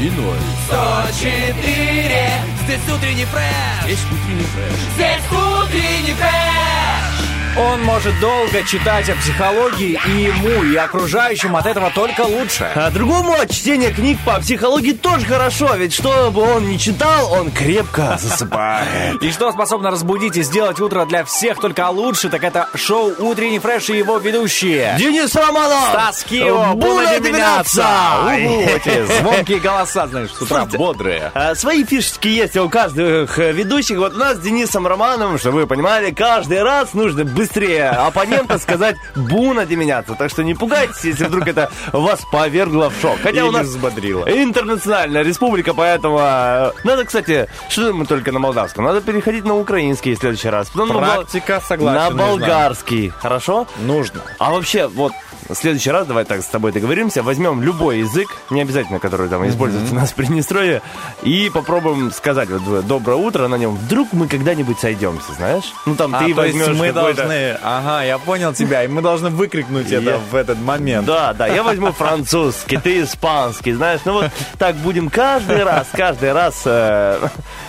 И ноль. 104 Здесь утренний фреш Есть утренний фреш. Здесь утренний фреш Он может долго читать о психологии, и ему, и окружающим от этого только лучше. А другому от чтения книг по психологии тоже хорошо, ведь что бы он ни читал, он крепко засыпает. И что способно разбудить и сделать утро для всех только лучше, так это шоу «Утренний фреш» и его ведущие. Денис Романов! Стас Кио, Буна Деминация! Уху, эти звонкие голоса, знаешь, с утра бодрые. А, Свои фишечки есть у каждых э, ведущих. Вот у нас с Денисом Романовым, чтобы вы понимали, каждый раз нужно быстрее оппонента сказать «буна деменяться». Так что не пугайтесь, если вдруг это вас повергло в шок. Хотя у нас взбодрило. интернациональная республика, поэтому э, надо, кстати, что мы только на молдавском, надо переходить на украинский в следующий раз. Потом на Практика, согласен, На нужна. болгарский. Хорошо? Нужно. А вообще, вот в следующий раз, давай так с тобой договоримся, возьмем любой язык, не обязательно, который там используется у нас в Приднестровье, и попробуем сказать вот «доброе утро» на нем. Вдруг мы когда-нибудь сойдемся, знаешь? Ну там А, ты то есть возьмешь мы какой-то- должны... Ага, я понял тебя, и мы должны выкрикнуть это в этот момент. Да, да, я возьму французский, ты испанский, знаешь, ну вот так будем каждый раз, каждый раз, э,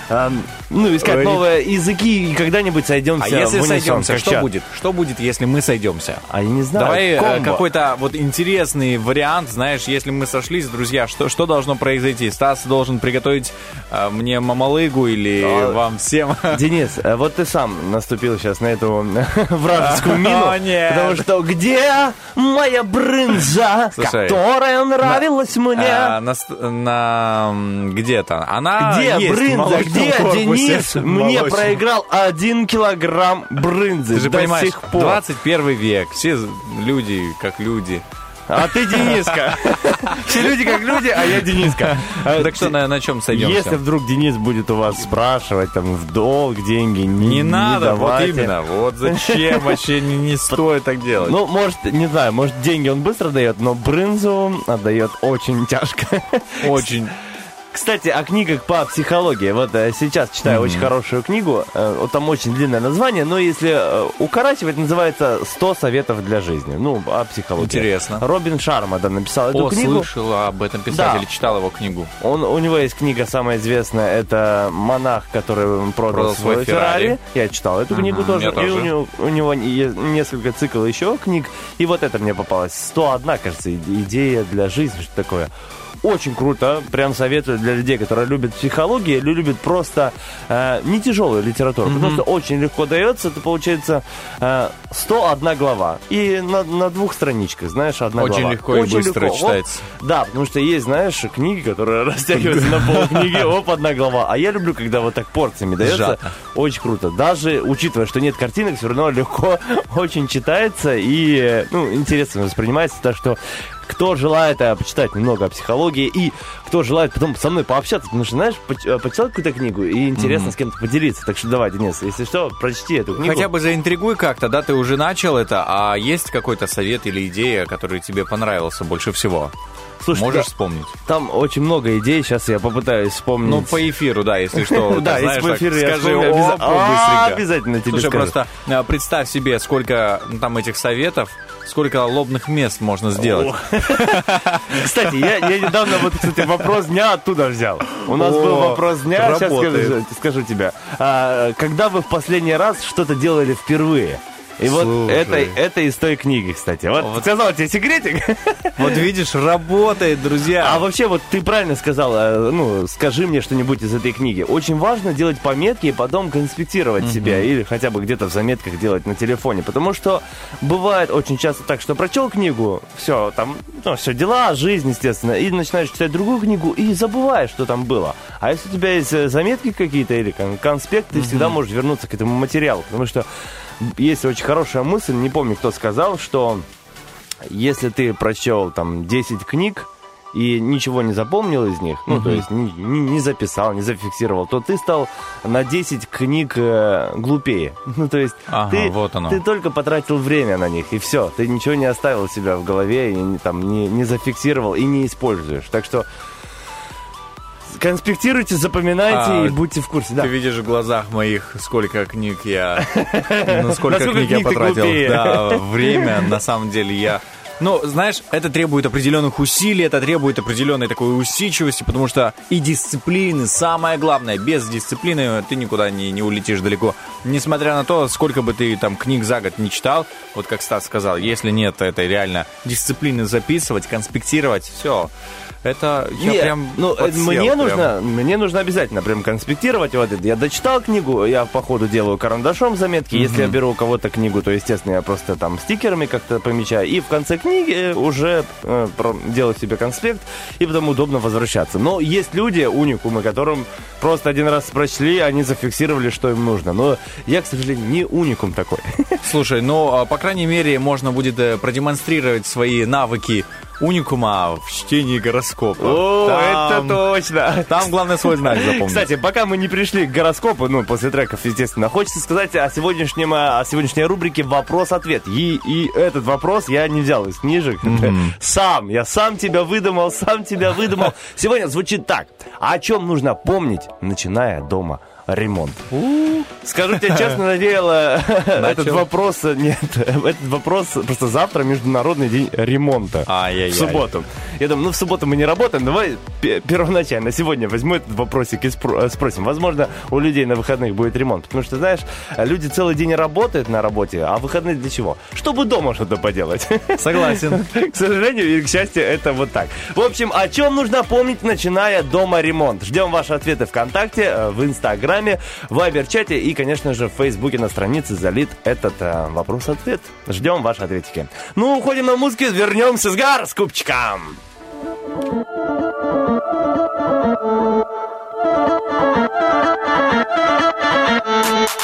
э, ну, искать Ой. новые языки и когда-нибудь сойдемся А если унисон, сойдемся, что чат. будет? Что будет, если мы сойдемся? А я не знаю, Давай э, комбо. Какой-то вот интересный вариант, знаешь, если мы сошлись, друзья, что, что должно произойти? Стас должен приготовить э, мне мамалыгу или А, вам всем? Денис, э, вот ты сам наступил сейчас на эту вражескую мину. О, нет. Потому что где моя брынза, Слушай, которая нравилась мне? А, на, на, где-то. Она Где есть брынза? Где корпусе Денис мне проиграл один килограмм брынзы Ты же до понимаешь, сих пор? 21 век, все люди как люди. А ты Дениска. Все люди как люди, а я Дениска. Так что на, на чем сойдемся? Если вдруг Денис будет у вас спрашивать там в долг деньги, не, не надо, вот давайте. именно. Вот зачем вообще не, не стоит так делать. Ну, может, не знаю, может, деньги он быстро дает, но брынзу отдает очень тяжко. Очень. Кстати, о книгах по психологии. Вот э, сейчас читаю очень хорошую книгу. Э, там очень длинное название, но если э, укорачивать, называется «100 советов для жизни». Ну, о психологии. Интересно. Робин Шарма да, написал эту О, книгу. слышал об этом писателе, Да. читал его книгу. Он, у него есть книга самая известная, это «Монах, который продал, Продал свой свой Феррари». Феррари. Я читал эту книгу Мгм, тоже. я И тоже. у него, у него несколько цикл еще книг. И вот это мне попалось. 101, кажется, идея для жизни, что такое. Очень круто, прям советую для людей, которые любят психологию или любят просто э, не тяжелую литературу, потому что очень легко дается, это получается э, 101 глава. И на, на двух страничках, знаешь, одна Очень глава. легко и быстро легко. Вот читается. да, потому что есть, знаешь, книги, которые растягиваются на полкниги, оп, одна глава. А я люблю, когда вот так порциями дается. Очень круто. Даже учитывая, что нет картинок, все равно легко очень читается и, э, ну, интересно воспринимается. Так что кто желает э, почитать немного о психологии и кто желает потом со мной пообщаться, потому что, знаешь, поч- э, почитал какую-то книгу и интересно с кем-то поделиться. Так что давай, Денис, если что, прочти эту книгу. Хотя бы заинтригуй как-то, да, ты уже начал это, а есть какой-то совет или идея, который тебе понравился больше всего? Слушай, Можешь да, вспомнить? там очень много идей, сейчас я попытаюсь вспомнить. Ну, по эфиру, да, если что. Да, если по эфиру я скажи, А, обязательно тебе Слушай, просто э, представь себе, сколько ну, там этих советов, сколько лобных мест можно сделать. Кстати, я, недавно вот, кстати, вопрос дня оттуда взял. У нас был вопрос дня, сейчас скажу тебе. А, когда вы в последний раз что-то делали впервые? И вот Слушай. это, это из той книги, кстати. Вот, Вот. сказал тебе секретик. Вот видишь, работает, друзья. А вообще, вот ты правильно сказал, э, ну, скажи мне что-нибудь из этой книги. Очень важно делать пометки и потом конспектировать себя, или хотя бы где-то в заметках делать на телефоне. Потому что бывает очень часто так, что прочел книгу, все, там, ну, все, дела, жизнь, естественно, и начинаешь читать другую книгу и забываешь, что там было. А если у тебя есть э, заметки какие-то или кон- конспект, ты всегда можешь вернуться к этому материалу. Потому что есть очень хорошая мысль, не помню, кто сказал, что если ты прочел там 10 книг, и ничего не запомнил из них, ну, то есть не, не- не записал, не зафиксировал, то ты стал на 10 книг э, глупее. Ну, то есть Ага, ты, вот оно. ты только потратил время на них, и все. Ты ничего не оставил себя в голове, и не, там, не, не зафиксировал, и не используешь. Так что конспектируйте, запоминайте А, и будьте в курсе. Да. Ты видишь в глазах моих, сколько книг я... Ну, сколько книг я потратил. Да, время, на самом деле, я... Ну, знаешь, это требует определенных усилий, это требует определенной такой усидчивости, потому что и дисциплины, самое главное, без дисциплины ты никуда не, не улетишь далеко. Несмотря на то, сколько бы ты там книг за год не читал, вот как Стас сказал, если нет этой реально дисциплины записывать, конспектировать, все, это я Не, прям ну, э, подсел мне прям. нужно, мне нужно обязательно прям конспектировать вот это. Я дочитал книгу, я по ходу делаю карандашом заметки. Если я беру у кого-то книгу, то, естественно, я просто там стикерами как-то помечаю. И в конце книги уже э, делаю себе конспект, и потом удобно возвращаться. Но есть люди, уникумы, которым просто один раз прочли, они зафиксировали, что им нужно. Но я, к сожалению, не уникум такой. Слушай, ну, а, по крайней мере, можно будет э, продемонстрировать свои навыки уникума в чтении гороскопа. О, Там- это точно! Там главное свой знак запомнить. Кстати, пока мы не пришли к гороскопу, ну, после треков, естественно, хочется сказать о сегодняшнем, о сегодняшней рубрике «Вопрос-ответ». И, и этот вопрос я не взял из книжек. Сам, я сам тебя выдумал, сам тебя выдумал. Сегодня звучит так. О чем нужно помнить, начиная дома ремонт? Скажу тебе честно, надеял, э, этот вопрос, нет, этот вопрос просто завтра Международный день ремонта. Ай-яй-яй. В субботу. Я думаю, ну в субботу мы не работаем, давай пе- первоначально сегодня возьму этот вопросик и спро- спросим. Возможно, у людей на выходных будет ремонт. Потому что, знаешь, люди целый день работают на работе, а выходные для чего? Чтобы дома что-то поделать. Согласен. К сожалению и к счастью, это вот так. В общем, о чем нужно помнить, начиная дома ремонт? Ждем ваши ответы ВКонтакте, э, в Инстаграме, в Вайбер-чате и, конечно же, в Фейсбуке на странице залит этот э, вопрос-ответ. Ждем ваши ответики. Ну, уходим на музыку, вернемся с гороскопчиком.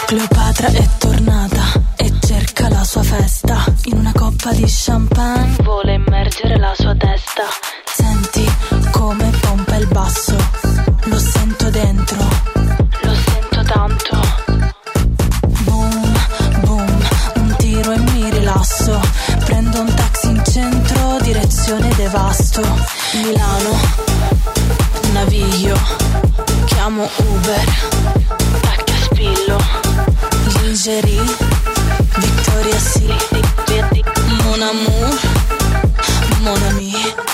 Cleopatra è tornata e cerca la sua festa. In una coppa di champagne vuole immergere la sua testa. Senti come pompa il basso, lo sento dentro, direzione devasto. Milano, naviglio, chiamo Uber, tacca spillo, lingerie, Victoria Secret, Mon amour, mon ami.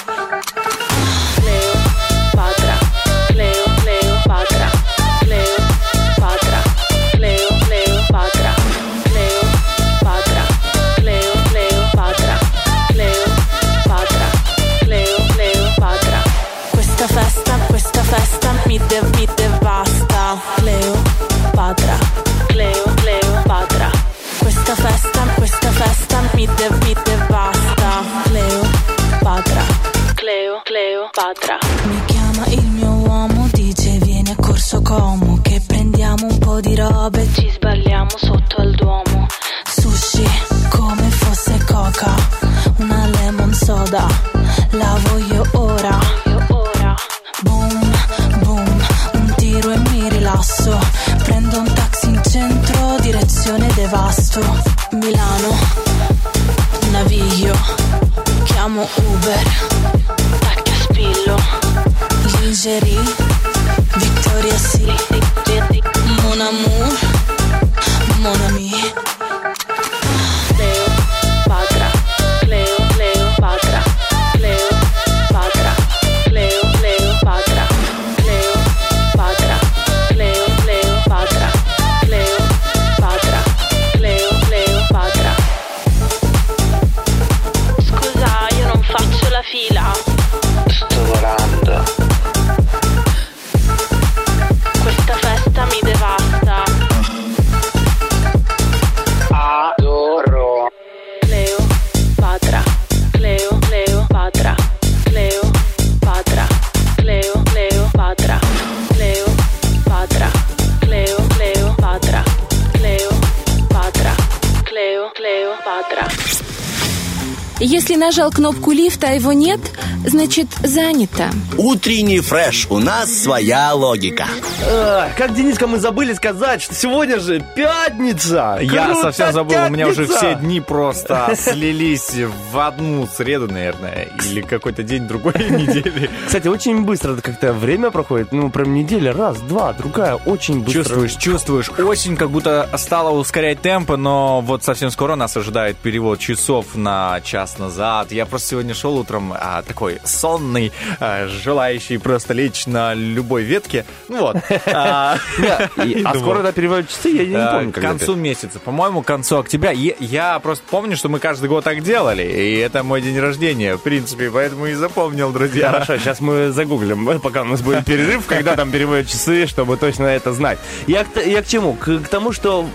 Patra, Cleo, Cleo, Patra. Questa festa, questa festa mi, de- mi devasta. Cleo, Patra, Cleo, Cleo, Patra. Mi chiama il mio uomo, dice vieni a Corso Como che prendiamo un po' di robe ci sbagliamo sotto al Duomo. Sushi come fosse coca, una lemon soda, la voglio ora. Boom, boom, un tiro e mi rilasso. Devasto. Milano, naviglio, chiamo Uber, tacca spillo, lingerie, Victoria Secret, mon amour, mon ami. Нажал кнопку лифта, а его нет, значит занято. Утренний фреш. У нас своя логика. Эх, как, Дениска, мы забыли сказать, что сегодня же пятница. Я Круто, совсем забыл, у меня уже пятница. все дни просто слились в одну среду, наверное, или какой-то день другой недели. Кстати, очень быстро как-то время проходит. Ну, прям неделя, раз, два, другая, очень быстро. Чувствуешь, чувствуешь. Осень как будто стала ускорять темпы, но вот совсем скоро нас ожидает перевод часов на час назад. Я просто сегодня шел утром а, такой сонный, а, желающий просто лечь на любой ветке. Ну вот. А, А скоро да, переводят часы, я не помню, К когда концу месяца, по-моему, к концу октября. Я просто помню, что мы каждый год так делали, и это мой день рождения, в принципе, поэтому и запомнил, друзья. Хорошо, сейчас мы загуглим, пока у нас будет перерыв, когда там переводят часы, чтобы точно это знать. Я к, чему? К, тому, что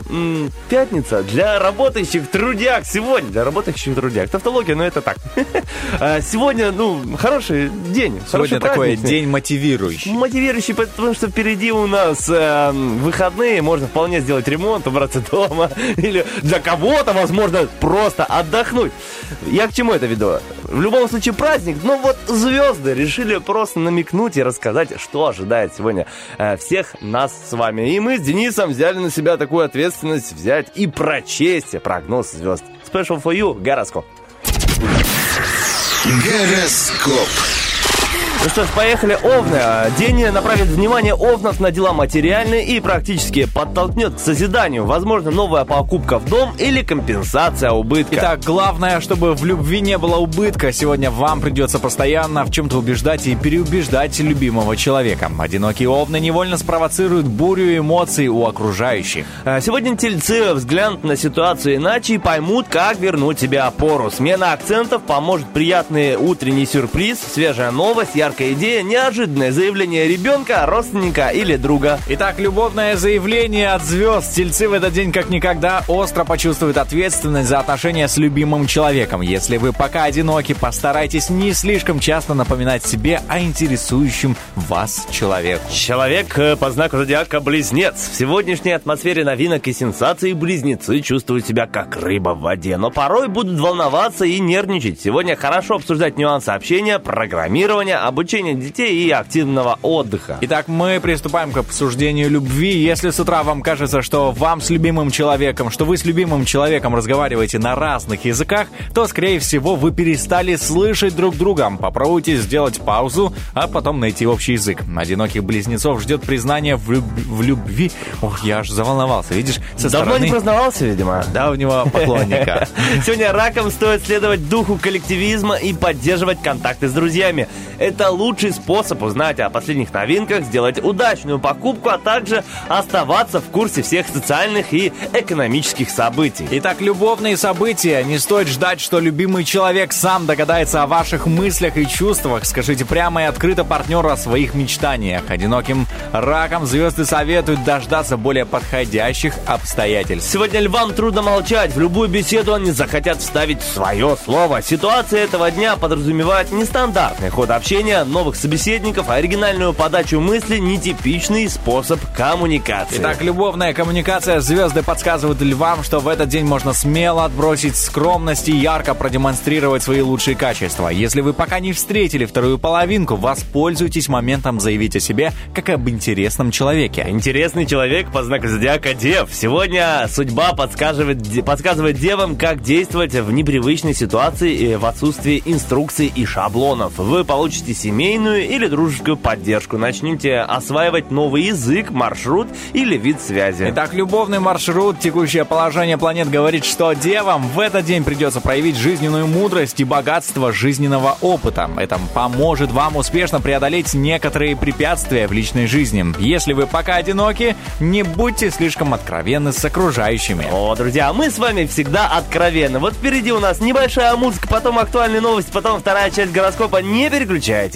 пятница для работающих трудяг сегодня, для работающих трудяг. Тавтология, но это так. А Сегодня, ну, хороший день, Сегодня хороший такой день мотивирующий. Мотивирующий, потому что впереди у нас э, выходные, можно вполне сделать ремонт, убраться дома, или для кого-то, возможно, просто отдохнуть. Я к чему это веду? В любом случае праздник, но вот звезды решили просто намекнуть и рассказать, что ожидает сегодня э, всех нас с вами. И мы с Денисом взяли на себя такую ответственность взять и прочесть прогноз звезд. Special for you, гороскоп. Гороскоп. Ну что ж, поехали, Овны. День направит внимание Овнов на дела материальные и практически подтолкнет к созиданию. Возможно, новая покупка в дом или компенсация убытка. Итак, главное, чтобы в любви не было убытка. Сегодня вам придется постоянно в чем-то убеждать и переубеждать любимого человека. Одинокие овны невольно спровоцируют бурю эмоций у окружающих. А, Сегодня тельцы взглянут на ситуацию иначе и поймут, как вернуть себе опору. Смена акцентов поможет приятный утренний сюрприз, свежая новость, яркая идея, неожиданное заявление ребенка, родственника или друга. Итак, любовное заявление от звезд. Тельцы в этот день как никогда остро почувствуют ответственность за отношения с любимым человеком. Если вы пока одиноки, постарайтесь не слишком часто напоминать себе о интересующем вас человеке. Человек э, по знаку зодиака Близнец. В сегодняшней атмосфере новинок и сенсаций близнецы чувствуют себя как рыба в воде, но порой будут волноваться и нервничать. Сегодня хорошо обсуждать нюансы общения, программирования, обучения детей и активного отдыха. Итак, мы приступаем к обсуждению любви. Если с утра вам кажется, что вам с любимым человеком, что вы с любимым человеком разговариваете на разных языках, то, скорее всего, вы перестали слышать друг друга. Попробуйте сделать паузу, а потом найти общий язык. Одиноких близнецов ждет признание в, люб- в любви. Ох, я аж заволновался, видишь, со Давно стороны не познавался, видимо. давнего поклонника. Сегодня раком стоит следовать духу коллективизма и поддерживать контакты с друзьями. Это лучший способ узнать о последних новинках, сделать удачную покупку, а также оставаться в курсе всех социальных и экономических событий. Итак, любовные события. Не стоит ждать, что любимый человек сам догадается о ваших мыслях и чувствах. Скажите прямо и открыто партнеру о своих мечтаниях. Одиноким раком звезды советуют дождаться более подходящих обстоятельств. Сегодня львам трудно молчать. В любую беседу они захотят вставить свое слово. Ситуация этого дня подразумевает нестандартный ход общения, новых собеседников, оригинальную подачу мысли, нетипичный способ коммуникации. Итак, любовная коммуникация. Звезды подсказывают львам, что в этот день можно смело отбросить скромность и ярко продемонстрировать свои лучшие качества. Если вы пока не встретили вторую половинку, воспользуйтесь моментом заявить о себе как об интересном человеке. Интересный человек по знаку зодиака Дев. Сегодня судьба подсказывает, подсказывает девам, как действовать в непривычной ситуации в отсутствии инструкций и шаблонов. Вы получите семейную или дружескую поддержку, начнете осваивать новый язык, маршрут или вид связи. Итак, любовный маршрут, текущее положение планет говорит, что девам в этот день придется проявить жизненную мудрость и богатство жизненного опыта. Это поможет вам успешно преодолеть некоторые препятствия в личной жизни. Если вы пока одиноки, не будьте слишком откровенны с окружающими. О, друзья, мы с вами всегда откровенны. Вот впереди у нас небольшая музыка, потом актуальные новости, потом вторая часть гороскопа. Не переключайтесь.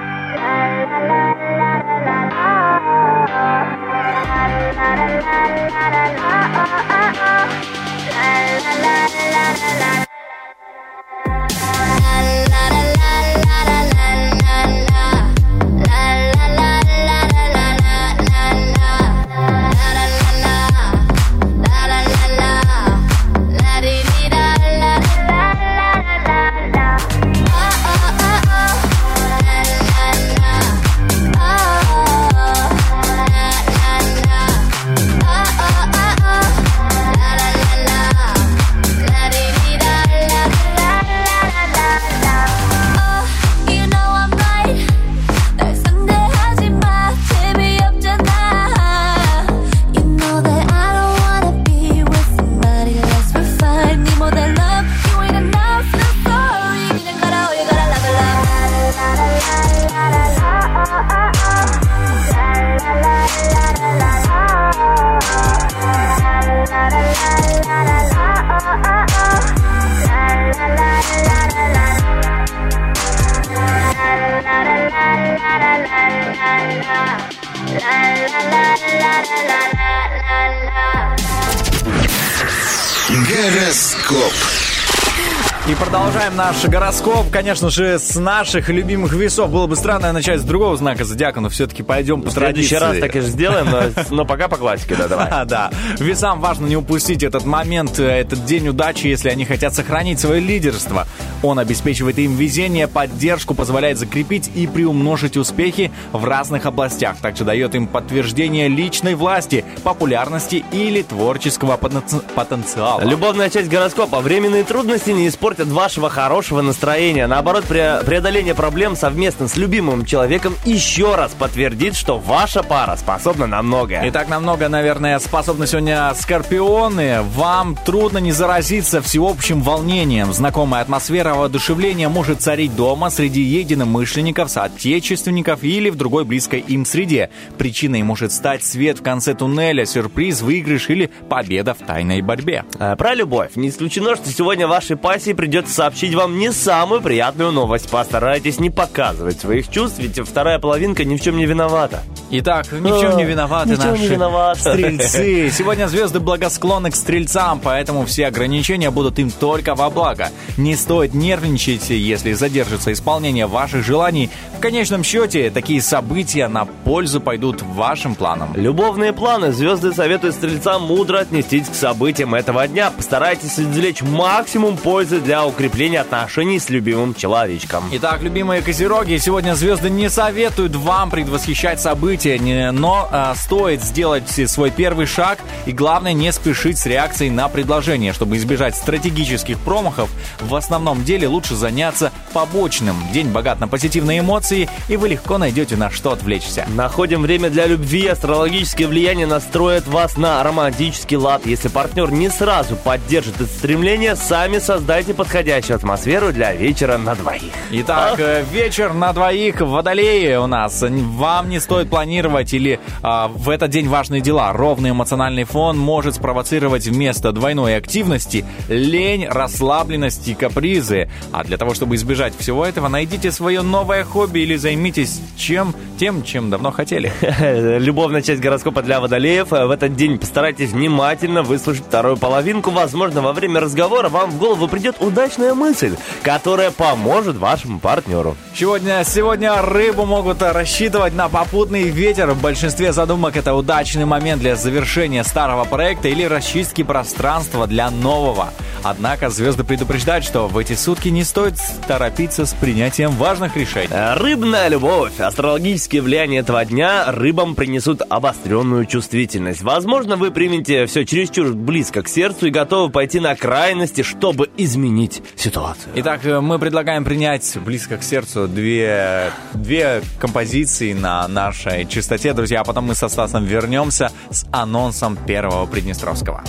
la la la la la Гороскоп. И продолжаем наш гороскоп, конечно же, с наших любимых весов. Было бы странно начать с другого знака зодиака, но все-таки пойдем по В следующий традиции. раз так и сделаем, но, но пока по классике, да, давай. А, да. Весам важно не упустить этот момент, э, этот день удачи, если они хотят сохранить свое лидерство. Он обеспечивает им везение, поддержку, позволяет закрепить и приумножить успехи в разных областях. Также дает им подтверждение личной власти, популярности или творческого потенци- потенциала. Любовная часть гороскопа. Временные трудности не испортят вашего хорошего настроения. Наоборот, пре- преодоление проблем совместно с любимым человеком еще раз подтвердит, что ваша пара способна на многое. Итак, намного, наверное, способны сегодня скорпионы. Вам трудно не заразиться всеобщим волнением. Знакомая атмосфера воодушевления может царить дома среди единомышленников, соотечественников или в другой близкой им среде. Причиной может стать свет в конце туннеля, сюрприз, выигрыш или победа в тайной борьбе. А, Про любовь. Не исключено, что сегодня вашей пассии придется сообщить вам не самую приятную новость. Постарайтесь не показывать своих чувств, ведь вторая половинка ни в чем не виновата. Итак, ни в чем не А, виноваты в чем не наши виноваты. стрельцы. Сегодня звезды благосклонны к стрельцам, поэтому все ограничения будут им только во благо. Не стоит нервничать, если задержится исполнение ваших желаний. В конечном счете, такие события на пользу пойдут вашим планам. Любовные планы. Звезды советуют стрельцам мудро отнестись к событиям этого дня. Постарайтесь извлечь максимум пользы для укрепления отношений с любимым человечком. Итак, любимые козероги, сегодня звезды не советуют вам предвосхищать события, но а, стоит сделать свой первый шаг и главное не спешить с реакцией на предложение, чтобы избежать стратегических промахов. В основном деле лучше заняться побочным. День богат на позитивные эмоции, и вы легко найдете на что отвлечься. Находим время для любви. Астрологическое влияние настроит вас на романтический лад. Если партнер не сразу поддержит это стремление, сами создайте подходящую атмосферу для вечера на двоих. Итак, э, вечер на двоих в Водолее у нас. Вам не стоит планировать или а, в этот день важные дела. Ровный эмоциональный фон может спровоцировать вместо двойной активности лень, расслабленность и капризы. А для того, чтобы избежать всего этого, найдите свое новое хобби или займитесь чем, тем, чем давно хотели. Любовная часть гороскопа для водолеев. В этот день постарайтесь внимательно выслушать вторую половинку. Возможно, во время разговора вам в голову придет удачная мысль, которая поможет вашему партнеру. Сегодня, сегодня рыбу могут рассчитывать на попутный ветер. В большинстве задумок это удачный момент для завершения старого проекта или расчистки пространства для нового. Однако звезды предупреждают, что в эти сутки не стоит торопиться с принятием важных решений. Рыбная любовь. Астрологические влияния этого дня рыбам принесут обостренную чувствительность. Возможно, вы примете все чересчур близко к сердцу и готовы пойти на крайности, чтобы изменить ситуацию. Итак, э, мы предлагаем принять близко к сердцу две, две композиции на нашей частоте, друзья, а потом мы со Стасом вернемся с анонсом первого Приднестровского.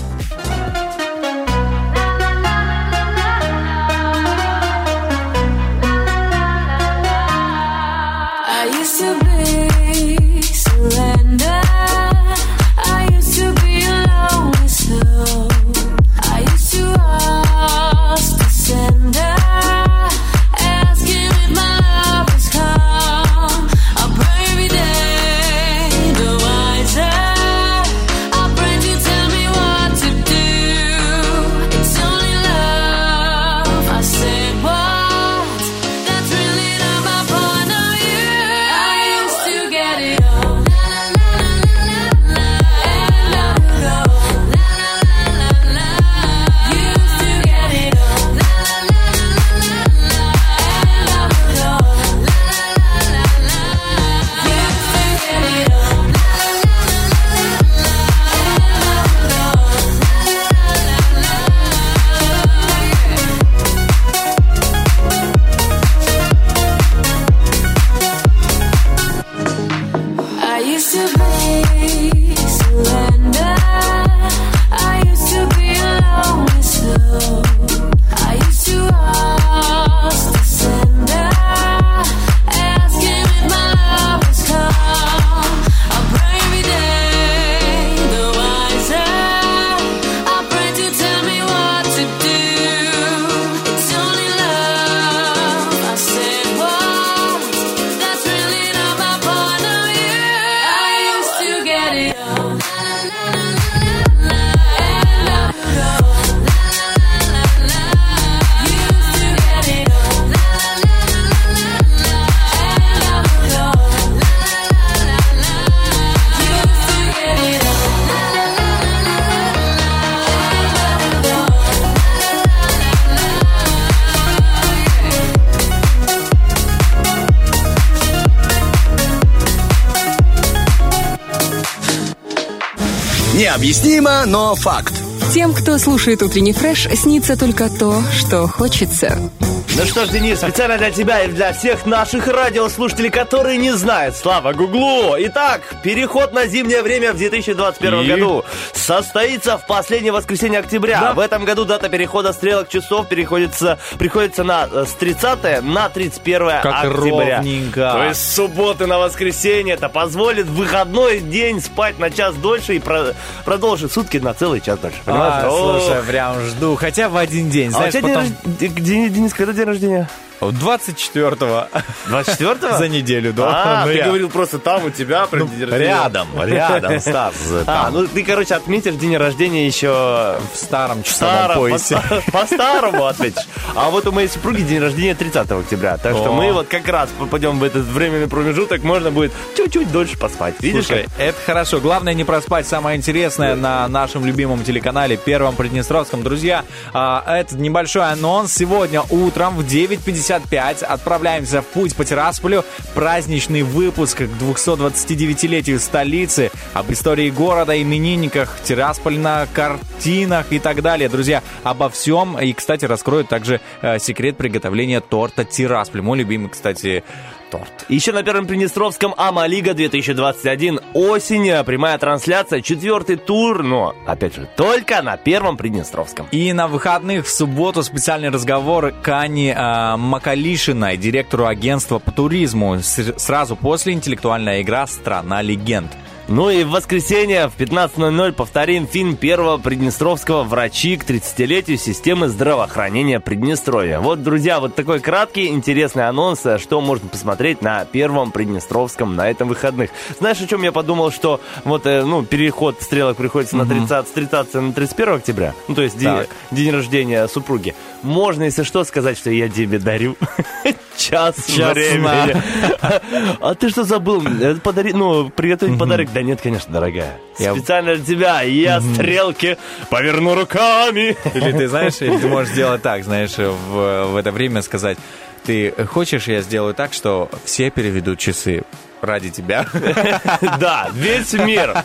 Необъяснимо, но факт. Тем, кто слушает утренний фреш, снится только то, что хочется. Ну что ж, Денис, специально для тебя и для всех наших радиослушателей, которые не знают, слава Гуглу. Итак, переход на зимнее время в 2021 И? году состоится в последнее воскресенье октября. Да. В этом году дата перехода стрелок часов переходится, приходится на э, с 30 на 31 Как октября. ровненько. То есть с субботы на воскресенье это позволит в выходной день спать на час дольше и про- продолжить сутки на целый час дольше. Понимаешь? А, слушай, прям жду. Хотя в один день, А у знаешь, тебя день потом... рож- Денис, Денис, когда день рождения? 24-го 24-го? за неделю до. А, Ну, ты я- говорил просто там у тебя прям день рождения. Рядом, рядом, Стас. А, ну ты, короче, отметишь день рождения еще в старом часовом поясе. по- по-старому отметишь. А вот у моей супруги день рождения 30 октября. Так что мы вот как раз попадем в этот временный промежуток, можно будет чуть-чуть дольше поспать. Видишь? Слушай, это хорошо. Главное не проспать. Самое интересное на нашем любимом телеканале Первом Приднестровском. Друзья, а, этот небольшой анонс. Сегодня утром в 9.55 отправляемся в путь по Тирасполю. Праздничный выпуск к 229-летию столицы. Об истории города, именинниках, Тирасполь на картинах и так далее. Друзья, обо всем. И, кстати, раскроют также э, секрет приготовления торта Тирасполь. Мой любимый, кстати, торт. Еще на Первом Приднестровском Ама-лига 2021. Осень, э, прямая трансляция, четвертый тур, но, опять же, только на Первом Приднестровском. И на выходных в субботу специальный разговор к Ане э, Макалишиной, директору агентства по туризму, с- сразу после интеллектуальная игра «Страна легенд». Ну и в воскресенье в 15.00 повторим фильм первого приднестровского «Врачи к 30-летию системы здравоохранения Приднестровья». Вот, друзья, вот такой краткий, интересный анонс, э, что можно посмотреть на первом Приднестровском на этом выходных. Знаешь, о чем я подумал, что вот, э, ну, переход стрелок приходится на 30, с 30 на 31 октября, ну, то есть день, день рождения супруги. Можно, если что, сказать, что я тебе дарю час, Час времени. А ты что забыл? Это подари, ну, приготовить подарок? Да нет, конечно, дорогая. Я- Специально для тебя. Я стрелки поверну руками. Или ты знаешь, или ты можешь сделать так, знаешь, в, в это время сказать, ты хочешь, я сделаю так, что все переведут часы ради тебя. Да, весь мир.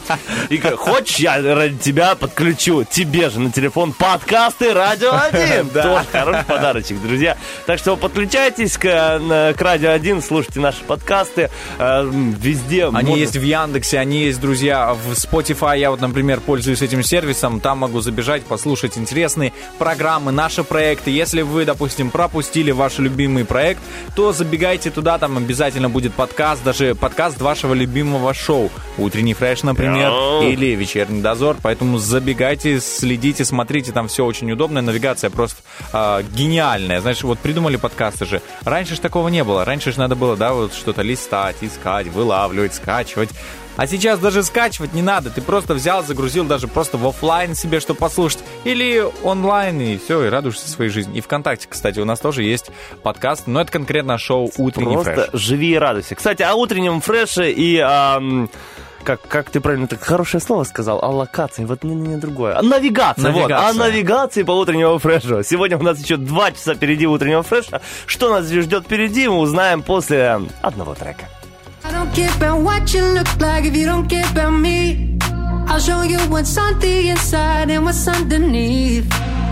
И хочешь, я ради тебя подключу тебе же на телефон подкасты Радио 1. Да. Тоже хороший подарочек, друзья. Так что подключайтесь к, к Радио 1, слушайте наши подкасты. э, Везде. Они можно- есть в Яндексе, они есть, друзья, в Spotify. Я вот, например, пользуюсь этим сервисом. Там могу забежать, послушать интересные программы, наши проекты. Если вы, допустим, пропустили ваш любимый проект, то забегайте туда, там обязательно будет подкаст, даже подкаст вашего любимого шоу. Утренний фреш, например, или вечерний дозор. Поэтому забегайте, следите, смотрите, там все очень удобно. Навигация просто а, гениальная. Знаешь, вот придумали подкасты же. Раньше же такого не было. Раньше же надо было, да, вот что-то листать, искать, вылавливать, скачивать. А сейчас даже скачивать не надо. Ты просто взял, загрузил даже просто в офлайн себе, что послушать. Или онлайн, и все, и радуешься своей жизни. И ВКонтакте, кстати, у нас тоже есть подкаст, но это конкретно шоу «Утренний Просто фреш». живи и радуйся. Кстати, о утреннем фреше и ам, как, как ты правильно так хорошее слово сказал, о локации, вот не, не, не другое. А навигация, вот, о навигации по утреннему фрешу. Сегодня у нас еще два часа впереди утреннего фреша. Что нас ждет впереди, мы узнаем после одного трека. I don't care about what you look like if you don't care about me. I'll show you what's on the inside and what's underneath.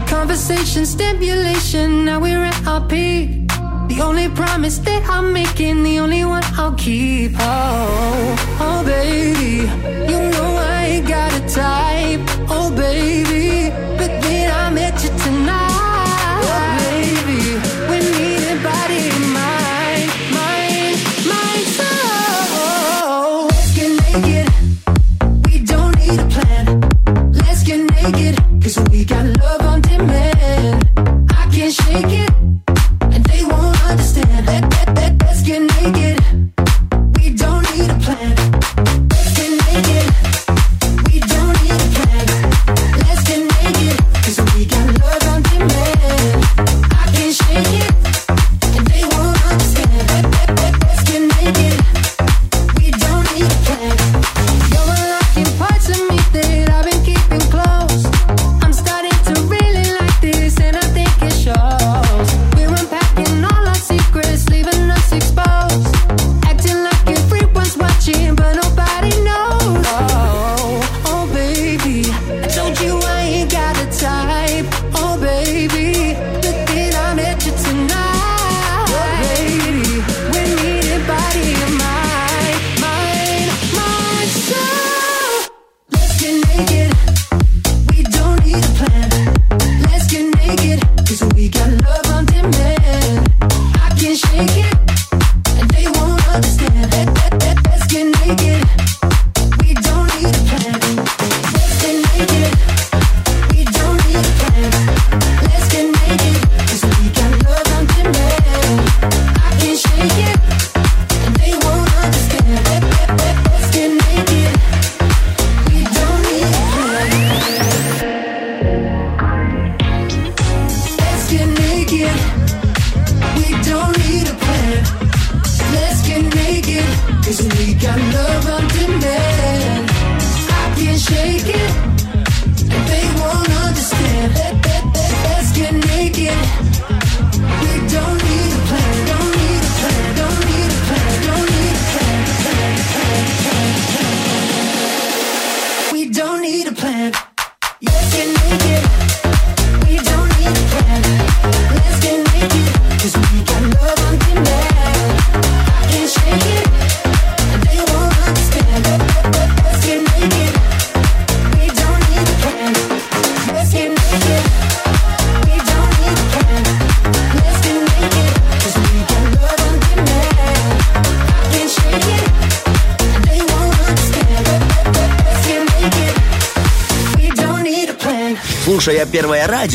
Conversation, stimulation, now we're at our peak. The only promise that I'm making, the only one I'll keep. Oh, oh, baby, you know I ain't got a type. Oh, baby, shaking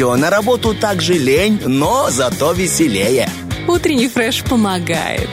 радио, на работу также лень, но зато веселее. Утренний фреш помогает.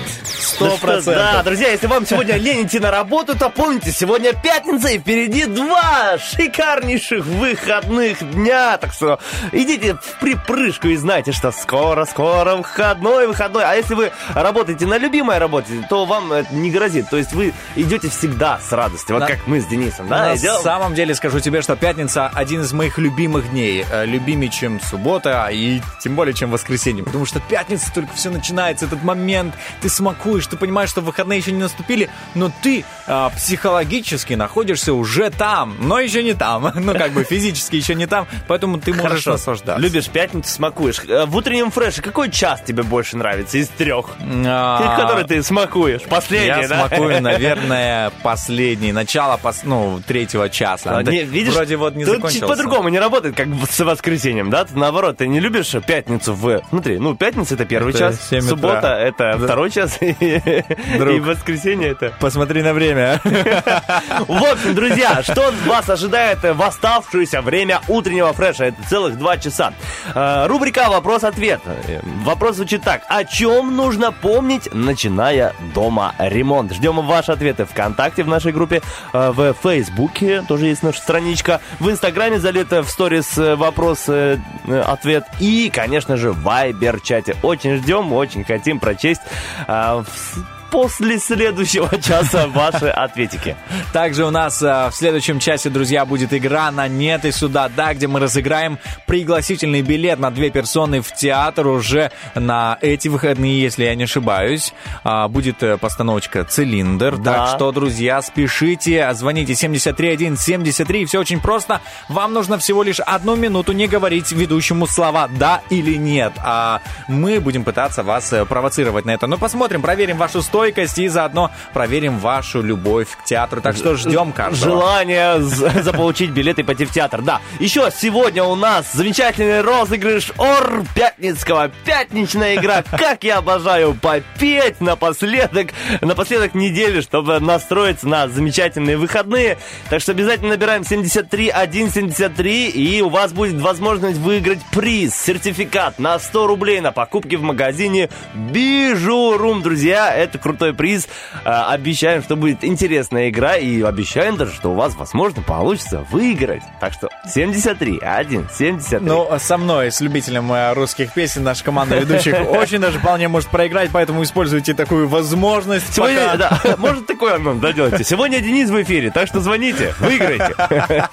Ну что, Да, друзья, если вам сегодня лень идти на работу, то помните, сегодня пятница и впереди два шикарнейших выходных дня. Так что идите в припрыжку и знайте, что скоро-скоро выходной, выходной. А если вы работаете на любимой работе, то вам это не грозит. То есть вы идете всегда с радостью. Вот Да. как мы с Денисом, да, На идем. самом деле скажу тебе, что пятница один из моих любимых дней. Э, Любимее, чем суббота и тем более, чем воскресенье. Потому что пятница только все начинается, этот момент, ты смакуешь, ты понимаешь, что выходные еще не наступили, но ты а, психологически находишься уже там, но еще не там. Ну, как бы физически еще не там, поэтому ты можешь Хорошо. наслаждаться. Любишь пятницу, смакуешь. Э, В утреннем фреше какой час тебе больше нравится из трех? А, Который ты смакуешь? Последний, Я да? смакую, наверное, последний, начало, пос- ну, третьего часа. А, не, видишь, Вроде вот не тут закончился. по-другому не работает, как с воскресеньем, да? Ты, наоборот, ты не любишь пятницу в... Смотри, ну, пятница это первый Это час, 7 утра. суббота это Да. второй час, и, и воскресенье это... Посмотри на время. В общем, друзья, что вас ожидает в оставшееся время утреннего фреша? Это целых два часа. Э, Рубрика «Вопрос-ответ». Э, Вопрос звучит так. О чем нужно помнить, начиная дома ремонт? Ждем ваши ответы ВКонтакте в нашей группе, э, в Фейсбуке тоже есть наша страничка, в Инстаграме залито в сторис вопрос-ответ и, конечно же, в Вайбер-чате. Очень ждем, очень хотим прочесть после следующего часа ваши ответики. Также у нас э, в следующем часе, друзья, будет игра на «Нет и сюда», да, где мы разыграем пригласительный билет на две персоны в театр уже на эти выходные, если я не ошибаюсь. А, Будет э, постановочка «Цилиндр». Да. Так что, друзья, спешите, звоните 73173, все очень просто. Вам нужно всего лишь одну минуту не говорить ведущему слова «да» или «нет», а мы будем пытаться вас э, провоцировать на это. Ну, посмотрим, проверим вашу стойкость и заодно проверим вашу любовь к театру. Так что ждем каждого. Желание заполучить билет и пойти в театр. Да. Еще сегодня у нас замечательный розыгрыш Ор Пятницкого. Пятничная игра. Как я обожаю попеть напоследок, напоследок недели, чтобы настроиться на замечательные выходные. Так что обязательно набираем 73 173 и у вас будет возможность выиграть приз, сертификат на 100 рублей на покупки в магазине Бижурум. Друзья, это крутой приз. А, Обещаем, что будет интересная игра и обещаем даже, что у вас, возможно, получится выиграть. Так что 73 1 73. Ну, со мной, с любителем э, русских песен, наша команда ведущих очень даже вполне может проиграть, поэтому используйте такую возможность. Сегодня, да, может такое нам доделайте. Сегодня Денис в эфире, так что звоните, выиграйте.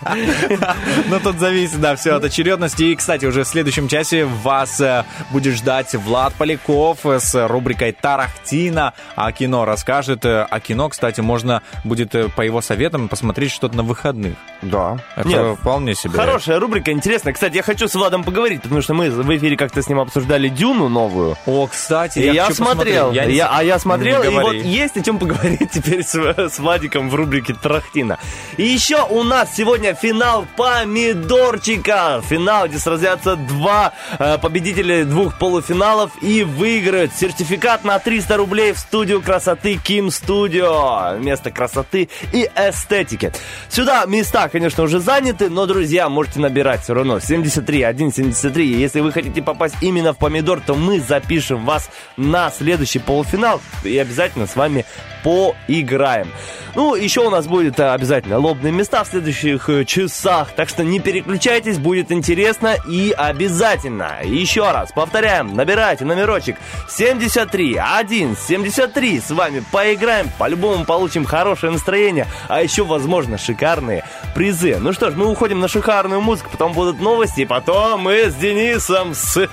Но тут зависит, да, все от очередности. И, кстати, уже в следующем часе вас э, будет ждать Влад Поляков э, с рубрикой «Тарахтина». О кино расскажет. Э, А кино, кстати, можно будет э, по его советам посмотреть что-то на выходных. Да. Это Нет, вполне себе. Хорошая рубрика, интересная. Кстати, я хочу с Владом поговорить, потому что мы в эфире как-то с ним обсуждали Дюну новую. О, кстати, И я, хочу смотрел, я- не- а я смотрел, не и вот есть о чем поговорить теперь с, с Владиком в рубрике Трахтина. И еще у нас сегодня финал помидорчика. Финал, где сразятся два э, победителя двух полуфиналов и выиграют сертификат на 300 рублей в студию красоты Ким Студио. Место красоты и эстетики. Сюда места, конечно, уже заняты, но, друзья, можете набирать все равно 73 173. Если вы хотите попасть именно в помидор, то мы запишем вас на следующий полуфинал и обязательно с вами поиграем. Ну, еще у нас будет э, обязательно лобные места в следующих э, часах, так что не переключайтесь, будет интересно и обязательно. Еще раз, повторяем, набирайте номерочек 73 1 73, с вами поиграем, по-любому получим хорошее настроение, а еще, возможно, шикарные призы. Ну что ж, мы уходим на шикарную музыку, потом будут новости, и потом мы с Денисом, с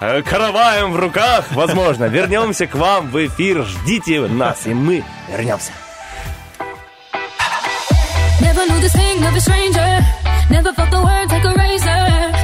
э, караваем в руках, возможно, вернемся к вам в эфир, ждите нас, и мы вернемся. Never knew this thing of a stranger. Never felt the words like a razor.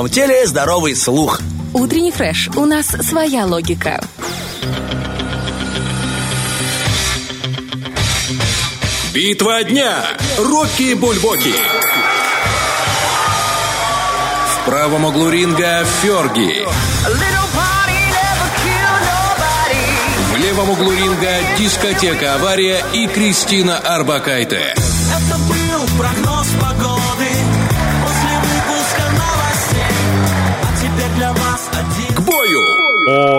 Здоровом теле здоровый слух. Утренний фреш. У нас своя логика. Битва дня. Рокки Бульбоки. В правом углу ринга Ферги. В левом углу ринга дискотека «Авария» и Кристина Арбакайте. Это был прогноз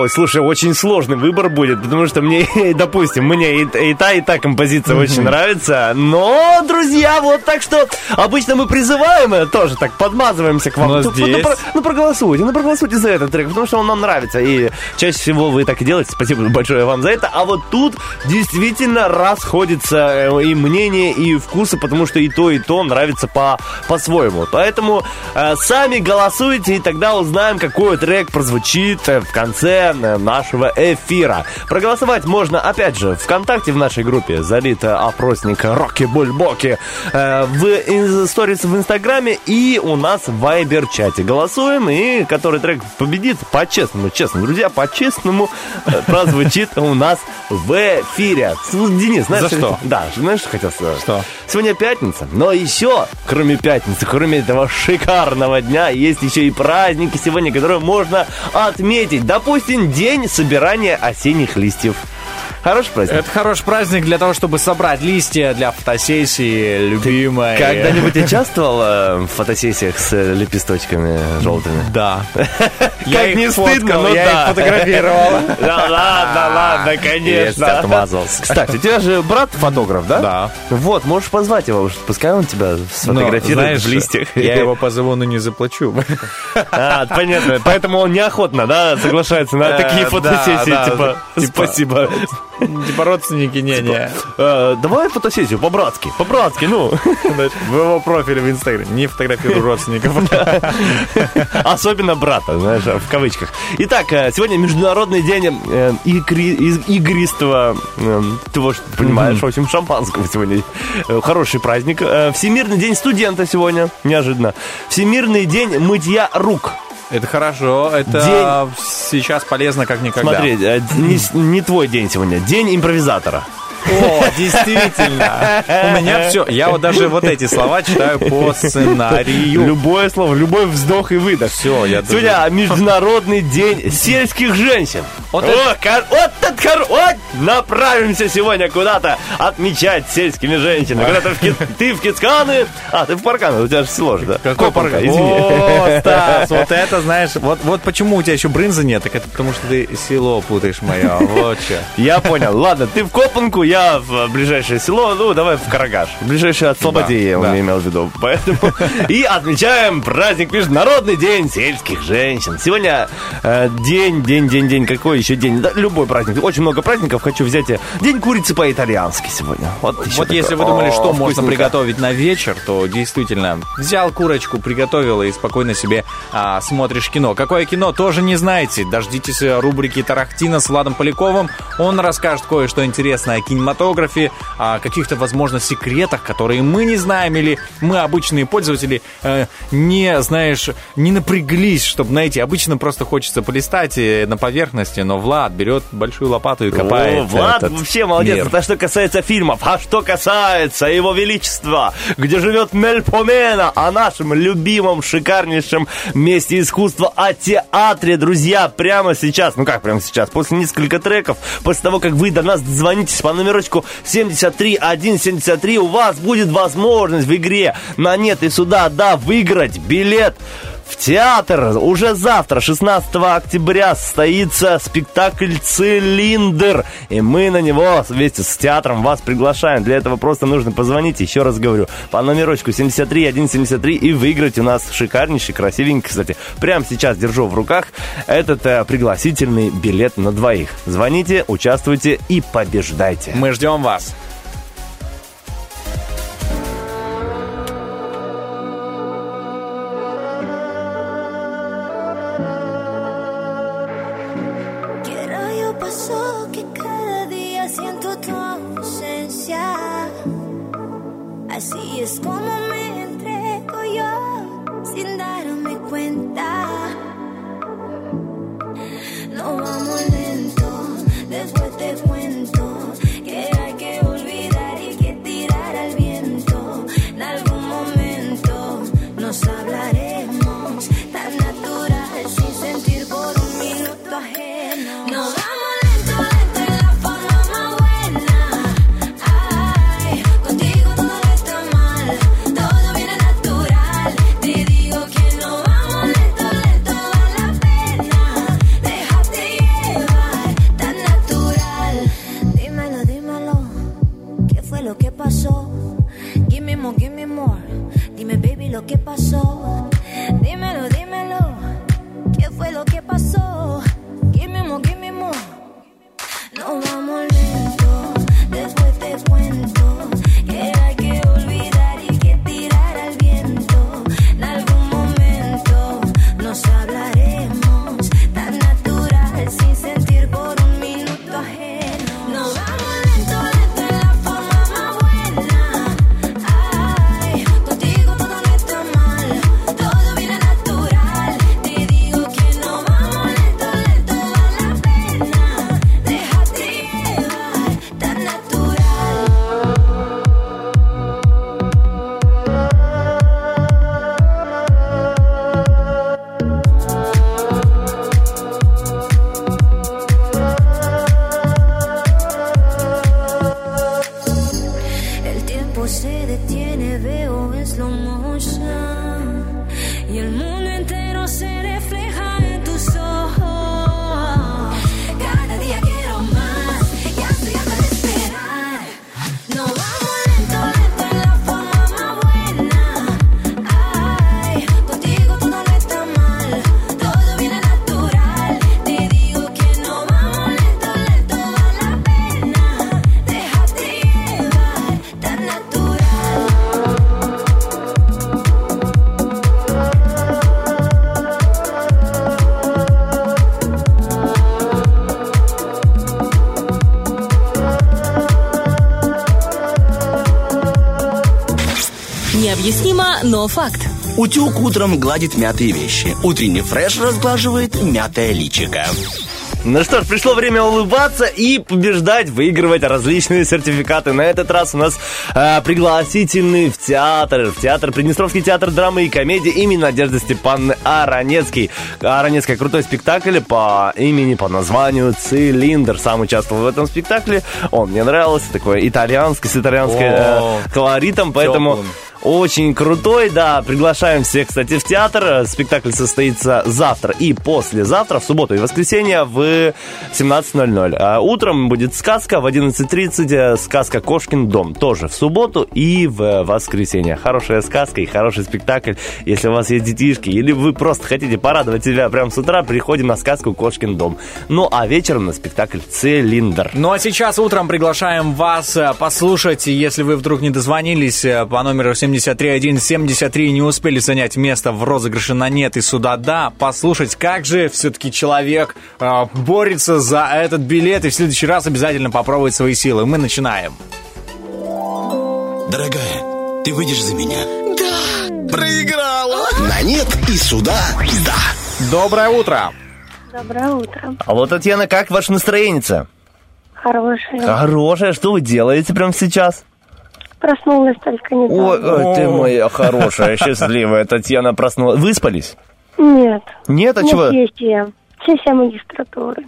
Ой, слушай, очень сложный выбор будет, потому что мне, допустим, мне и, и та, и та композиция очень нравится. Но, друзья, вот так что обычно мы призываем э, тоже так подмазываемся к вам. Но Ну, здесь- Ну, про- ну, проголосуйте, ну проголосуйте за этот трек, потому что он нам нравится. И чаще всего вы так и делаете. Спасибо большое вам за это. А вот тут действительно расходятся э, и мнения, и вкусы, потому что и то, и то нравится по, по-своему. Поэтому э, сами голосуйте, и тогда узнаем, какой трек прозвучит э, в конце нашего эфира. Проголосовать можно, опять же, ВКонтакте в нашей группе залит э, опросник Роки Бульбоки э, в сторис в Инстаграме и у нас в Вайбер-чате. Голосуем, и который трек победит, по-честному, честно, друзья, по-честному э, прозвучит у нас в эфире. Денис, знаешь, За что? Да, знаешь, что хотел сказать? Что? Сегодня пятница, но еще, кроме пятницы, кроме этого шикарного дня, есть еще и праздники сегодня, которые можно отметить. Допустим, день собирания осенних листьев. Хороший праздник. Это хороший праздник для того, чтобы собрать листья для фотосессии любимой. Когда-нибудь участвовал э, в фотосессиях с э, лепесточками желтыми? Да. Как не стыдно, но я их фотографировал. Да ладно, ладно, конечно. отмазался. Кстати, у тебя же брат фотограф, да? Да. Вот, можешь позвать его, пускай он тебя сфотографирует знаешь, в листьях. Я его позову, но не заплачу. А, понятно. Поэтому он неохотно, да, соглашается на Э, такие да, фотосессии, типа, типа, спасибо. Типа родственники, не-не. Э, Давай фотосессию по-братски, по-братски, ну. В его профиле в Инстаграме. Не фотографирую родственников. Особенно брата, знаешь, в кавычках. Итак, э, сегодня Международный день э, игристого, ты вот понимаешь, в общем, шампанского сегодня. Хороший праздник. Всемирный день студента сегодня, неожиданно. Всемирный день мытья рук. Это хорошо. Это сейчас полезно как никогда. Смотри, э, не, не твой день сегодня, день импровизатора. О, действительно. У меня все. Я вот даже вот эти слова читаю по сценарию. Любое слово, любой вздох и выдох. Все, я даже- Сегодня Международный день сельских женщин. Вот О, кор- вот этот кор- вот направимся сегодня куда-то отмечать сельскими женщинами. Куда-то в Ки- ты в Кицканы, а ты в Парканы, у тебя же село же, да? Какой Копанка, парк? извини. О, Стас, вот это, знаешь, вот, вот почему у тебя еще брынза нет, так это потому что ты село путаешь мое. Вот что. Я понял. Ладно, ты в Копанку, я в ближайшее село, ну давай в Карагаш. Ближайшее от Слободея, он да. имел в виду. Поэтому и отмечаем праздник Международный день сельских женщин. Сегодня э, день, день, день, день. Какой еще день? Да, любой праздник. Очень много праздников. Хочу взять день курицы по-итальянски сегодня. Вот, Вот такое. если вы думали, О, что можно вкусненько. приготовить на вечер, то действительно взял курочку, приготовил и спокойно себе а, смотришь кино. Какое кино, тоже не знаете. Дождитесь рубрики Тарахтина с Владом Поляковым. Он расскажет кое-что интересное о кинематографе, о каких-то, возможно, секретах, которые мы не знаем, или мы, обычные пользователи, э, не, знаешь, не напряглись, чтобы найти. Обычно просто хочется полистать э, на поверхности, но Влад берет большую лопату и копает О, Влад вообще молодец. мир. Это что касается фильмов. А что касается его величества, где живет Мельпомена, о нашем любимом, шикарнейшем месте искусства, о театре, друзья, прямо сейчас, ну как прямо сейчас, после нескольких треков, после того, как вы до нас звонитесь по номерочку 73173, у вас будет возможность в игре на нет и сюда, да, выиграть билет в театр уже завтра, 16 октября, состоится спектакль «Цилиндр». И мы на него вместе с театром вас приглашаем. Для этого просто нужно позвонить, еще раз говорю, по номерочку 73173 и выиграть у нас шикарнейший, красивенький, кстати, прямо сейчас держу в руках этот э, пригласительный билет на двоих. Звоните, участвуйте и побеждайте. Мы ждем вас. Необъяснимо, но факт. Утюг утром гладит мятые вещи. Утренний фреш разглаживает мятое личико. Ну что ж, пришло время улыбаться и побеждать, выигрывать различные сертификаты. На этот раз у нас э, пригласительный в театр, в театр Приднестровский театр драмы и комедии имени Надежды Степановны Аронецкий. Аронецкая крутой спектакль по имени, по названию «Цилиндр». Сам участвовал в этом спектакле. Он мне нравился, такой итальянский, с итальянской О, э, колоритом, поэтому... теплым. Очень крутой, да. Приглашаем всех, кстати, в театр. Спектакль состоится завтра и послезавтра, в субботу и воскресенье в 17.00. А утром будет сказка в 11.30. э, Сказка «Кошкин дом». Тоже в субботу и в воскресенье. Хорошая сказка и хороший спектакль. Если у вас есть детишки или вы просто хотите порадовать себя прямо с утра, приходим на сказку «Кошкин дом». Ну, а вечером на спектакль «Цилиндр». Ну а сейчас утром приглашаем вас э, послушать, если вы вдруг не дозвонились э, по номеру 73173 и не успели занять место в розыгрыше на нет и сюда да, послушать, как же все-таки человек э, борется за этот билет и в следующий раз обязательно попробовать свои силы. Мы начинаем. Дорогая, ты выйдешь за меня? Да, проиграла. На нет и сюда да. Доброе утро. Доброе утро. Алло, Татьяна, как ваше настроение? Хорошее. Хорошее. Что вы делаете прямо сейчас? Проснулась только недавно. Ой, ой, ты моя хорошая, счастливая Татьяна проснулась. Выспались? Нет. Нет, а чего? сессия. Сессия магистратуры.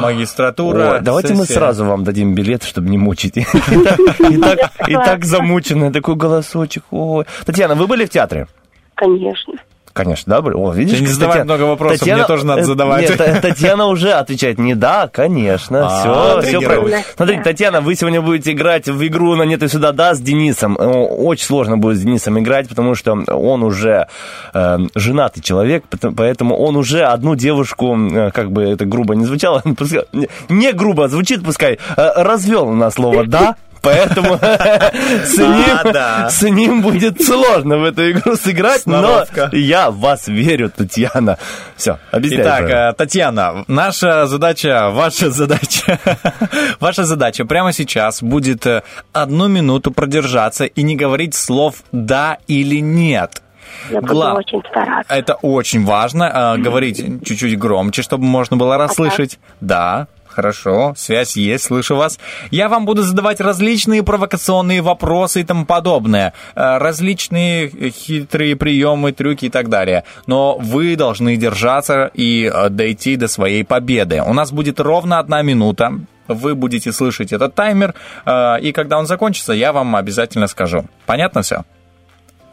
Магистратура. Ой, давайте мы сессия. сразу вам дадим билет, чтобы не мучить. И так- замученный такой голосочек. Ой. Татьяна, вы были в театре? Конечно. Конечно, да, были? О, видишь, Ты не задавай Татьяна- много вопросов, мне тоже надо э, задавать. Нет, Та- Татьяна уже отвечает не да, конечно, А, все, все тренирует. правильно. Смотрите, Татьяна, вы сегодня будете играть в игру на нет и сюда да с Денисом. Э, Очень сложно будет с Денисом играть, потому что он уже э, женатый человек, поэтому он уже одну девушку, э, как бы это грубо не звучало, пускай- не- грубо звучит, пускай, э, развел на слово да. Поэтому с ним, да. с ним будет сложно в эту игру сыграть, но я в вас верю, Татьяна. Все, объясняй. Итак, правильно. э, Татьяна, наша задача, ваша задача, ваша задача прямо сейчас будет э, одну минуту продержаться и не говорить слов «да» или «нет». Я буду Гла- очень стараться. Это очень важно, э, говорить чуть-чуть громче, чтобы можно было расслышать. Да, хорошо, связь есть, слышу вас. Я вам буду задавать различные провокационные вопросы и тому подобное, э, различные хитрые приемы, трюки и так далее. Но вы должны держаться и э, дойти до своей победы. У нас будет ровно одна минута. Вы будете слышать этот таймер, э, и когда он закончится, я вам обязательно скажу. Понятно все?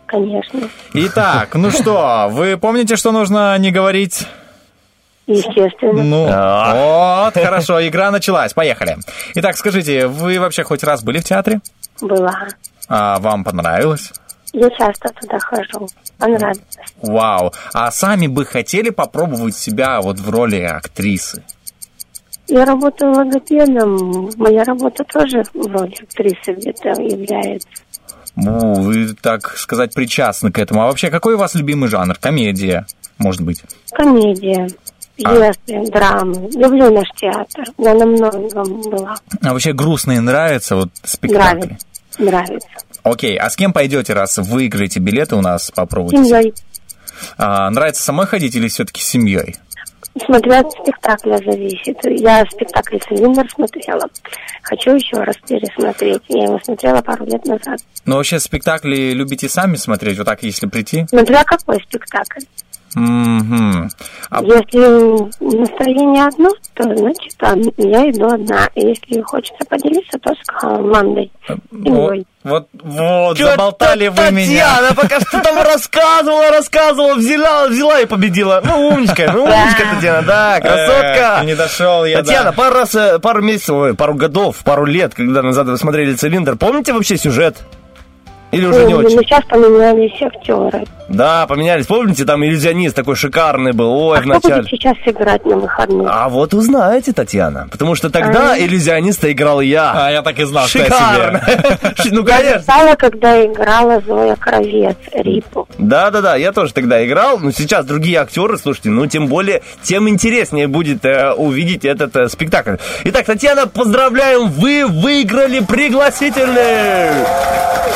Конечно. Итак, ну что, вы помните, что нужно не говорить? Естественно. Ну, А. вот, хорошо, игра началась, поехали. Итак, скажите, вы вообще хоть раз были в театре? Была. А вам понравилось? Я часто туда хожу. Понравилось. Вау. А сами бы хотели попробовать себя вот в роли актрисы? Я работаю логопедом. Моя работа тоже в роли актрисы где-то является. Ну, вы, так сказать, причастны к этому. А вообще, какой у вас любимый жанр? Комедия, может быть? Комедия, пьесы, драмы. Люблю наш театр. Я на многом была. А вообще грустные нравятся вот спектакли? Нравится. Нравится. Окей, а с кем пойдете, раз выиграете билеты у нас, попробуйте? Семьей. А, нравится самой ходить или все-таки с семьей? Смотря от спектакля зависит. Я спектакль «Цилиндр» смотрела. Хочу еще раз пересмотреть. Я его смотрела пару лет назад. Ну, вообще, спектакли любите сами смотреть, вот так, если прийти? Смотря какой спектакль. Мгм. А, Если настроение одно, то значит я иду одна. Если хочется поделиться, то с командой. вот, Семьей. вот, вот, Чё-то заболтали вы меня. Татьяна пока что там рассказывала, рассказывала, взяла, взяла и победила. Ну, умничка, ну, умничка, Татьяна, да, красотка. Эх, не дошел я, Татьяна, да. пару раз, э, пару месяцев, пару годов, пару лет, когда назад вы смотрели «Цилиндр», помните вообще сюжет? Или уже не Ну, очень? ну, сейчас поменялись актеры. Да, поменялись. Помните, там иллюзионист такой шикарный был, ой, а в кто будет сейчас играть на выходных? А вот узнаете, Татьяна. Потому что тогда А. иллюзиониста играл я. А я так и знал, что я Шикарно. Ну, Я конечно. застала, когда играла Зоя Кровец, Рипу. Да-да-да, я тоже тогда играл, но сейчас другие актеры, слушайте, ну тем более, тем интереснее будет э, увидеть этот э, спектакль. Итак, Татьяна, поздравляем, вы выиграли пригласительный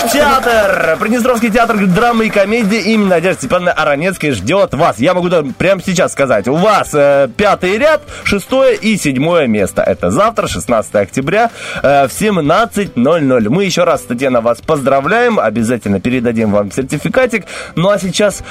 в театр театр, Приднестровский театр драмы и комедии имени Надежды Степановны Аронецкой ждет вас. Я могу прямо сейчас сказать, у вас э, пятый ряд, шестое и седьмое место. Это завтра, 16 октября, э, в 17.00. Мы еще раз, Татьяна, вас поздравляем, обязательно передадим вам сертификатик. Ну а сейчас,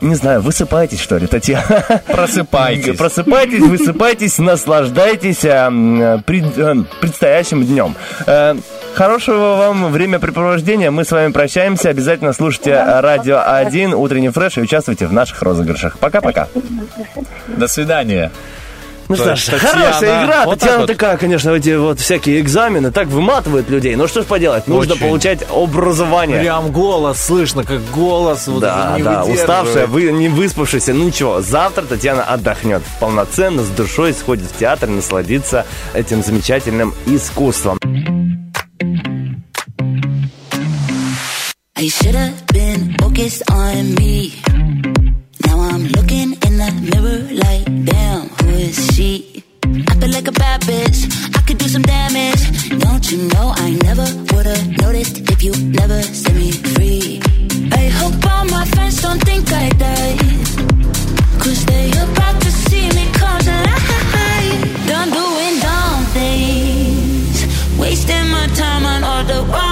не знаю, высыпайтесь, что ли, Татьяна? Просыпайтесь. Просыпайтесь, высыпайтесь, наслаждайтесь э, пред- э, предстоящим днем. Э, Хорошего вам времяпрепровождения. Мы с вами прощаемся. Обязательно слушайте Радио 1, утренний фреш и участвуйте в наших розыгрышах. Пока-пока. До свидания. Ну что ж, Татьяна, хорошая игра. вот Татьяна вот. такая, конечно, эти вот всякие экзамены так выматывают людей. Ну что ж поделать, нужно Очень. получать образование. Прям голос слышно, как голос. вот Да, да, уставшая, вы, не выспавшаяся. Ну ничего, завтра Татьяна отдохнет полноценно, с душой сходит в театр, насладится этим замечательным искусством. I should have been focused on me. Now I'm looking in mirror like, damn, who is she? I feel like a bad bitch. I could do some damage. Don't you know I never would've noticed if you never set me free? I hope all my friends don't think I died. Cause they about to see me come to life. Done doing dumb things. Wasting my time on all the wrong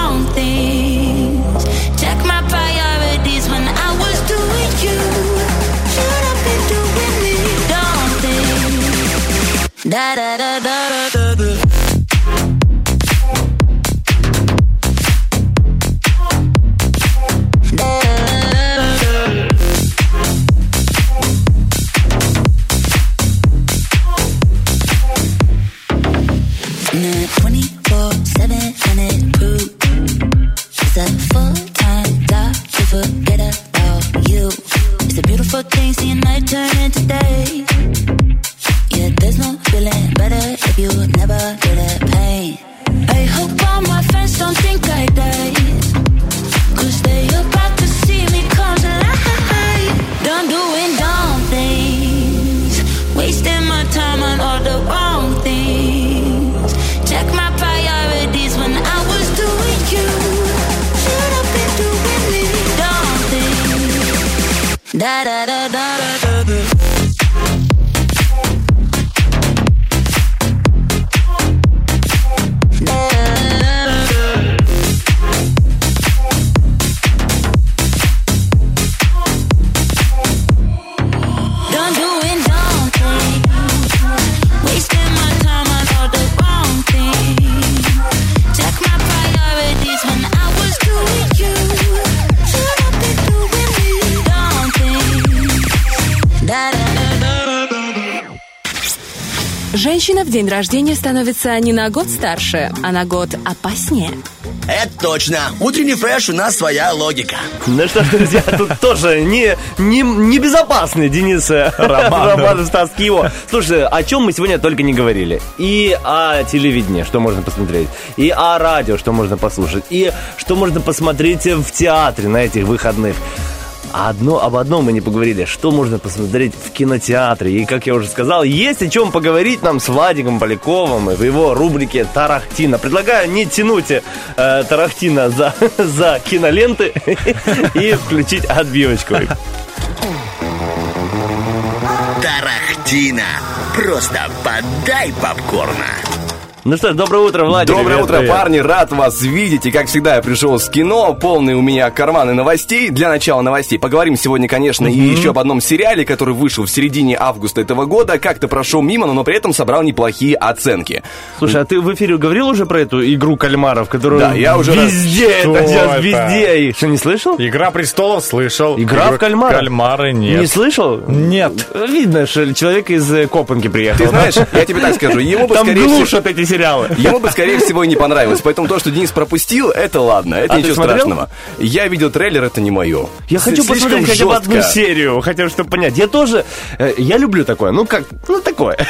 da da da da da da. Things seeing night turn into day there's no feeling better if you never feel the pain. I hope all my friends don't think I died Cause they about to see me come to life. Done doing dumb things Wasting my time on all the wrong things. Check my priorities when I was doing you. Should have been doing me Dumb things. Da da da da в день рождения становится не на год старше, а на год опаснее. Это точно. Утренний фреш у нас своя логика. Ну что ж, друзья, тут тоже не, не, не безопасный Денис э, Романов. Романов, Стас Киево. Слушай, о чем мы сегодня только не говорили. И о телевидении, что можно посмотреть, и о радио, что можно послушать, и что можно посмотреть в театре на этих выходных. А одно, об одном мы не поговорили, что можно посмотреть в кинотеатре. И, как я уже сказал, есть о чем поговорить нам с Владиком Поляковым и в его рубрике «Тарахтина». Предлагаю не тянуть э, Тарахтина за, за киноленты и включить отбивочку. Тарахтина. Просто подай попкорна. Ну что ж, доброе утро, Владик. Доброе Привет, утро, привет. парни, рад вас видеть. И, как всегда, я пришел с кино, полный у меня карманы новостей. Для начала новостей поговорим сегодня, конечно, и еще об одном сериале, который вышел в середине августа этого года. Как-то прошел мимо, но при этом собрал неплохие оценки. Слушай, а ты в эфире говорил уже про эту игру кальмаров, которую Да, я уже раз- везде, Что это сейчас это? везде. Что, не слышал? Игра престолов слышал. Игра Игру- в кальмара? Кальмары нет. Не слышал? Нет. Видно, что человек из э, Копанки приехал. Ты знаешь, я тебе так скажу, ему бы, Там скорее глушат эти сериалы. Ему бы, скорее всего, и не понравилось. Поэтому то, что Денис пропустил, это ладно, это А ничего страшного. Я видел трейлер, это не мое. Я хочу Слишком посмотреть хотя бы одну серию, хотя бы чтобы понять. Я тоже, э, я люблю такое, ну как, ну такое.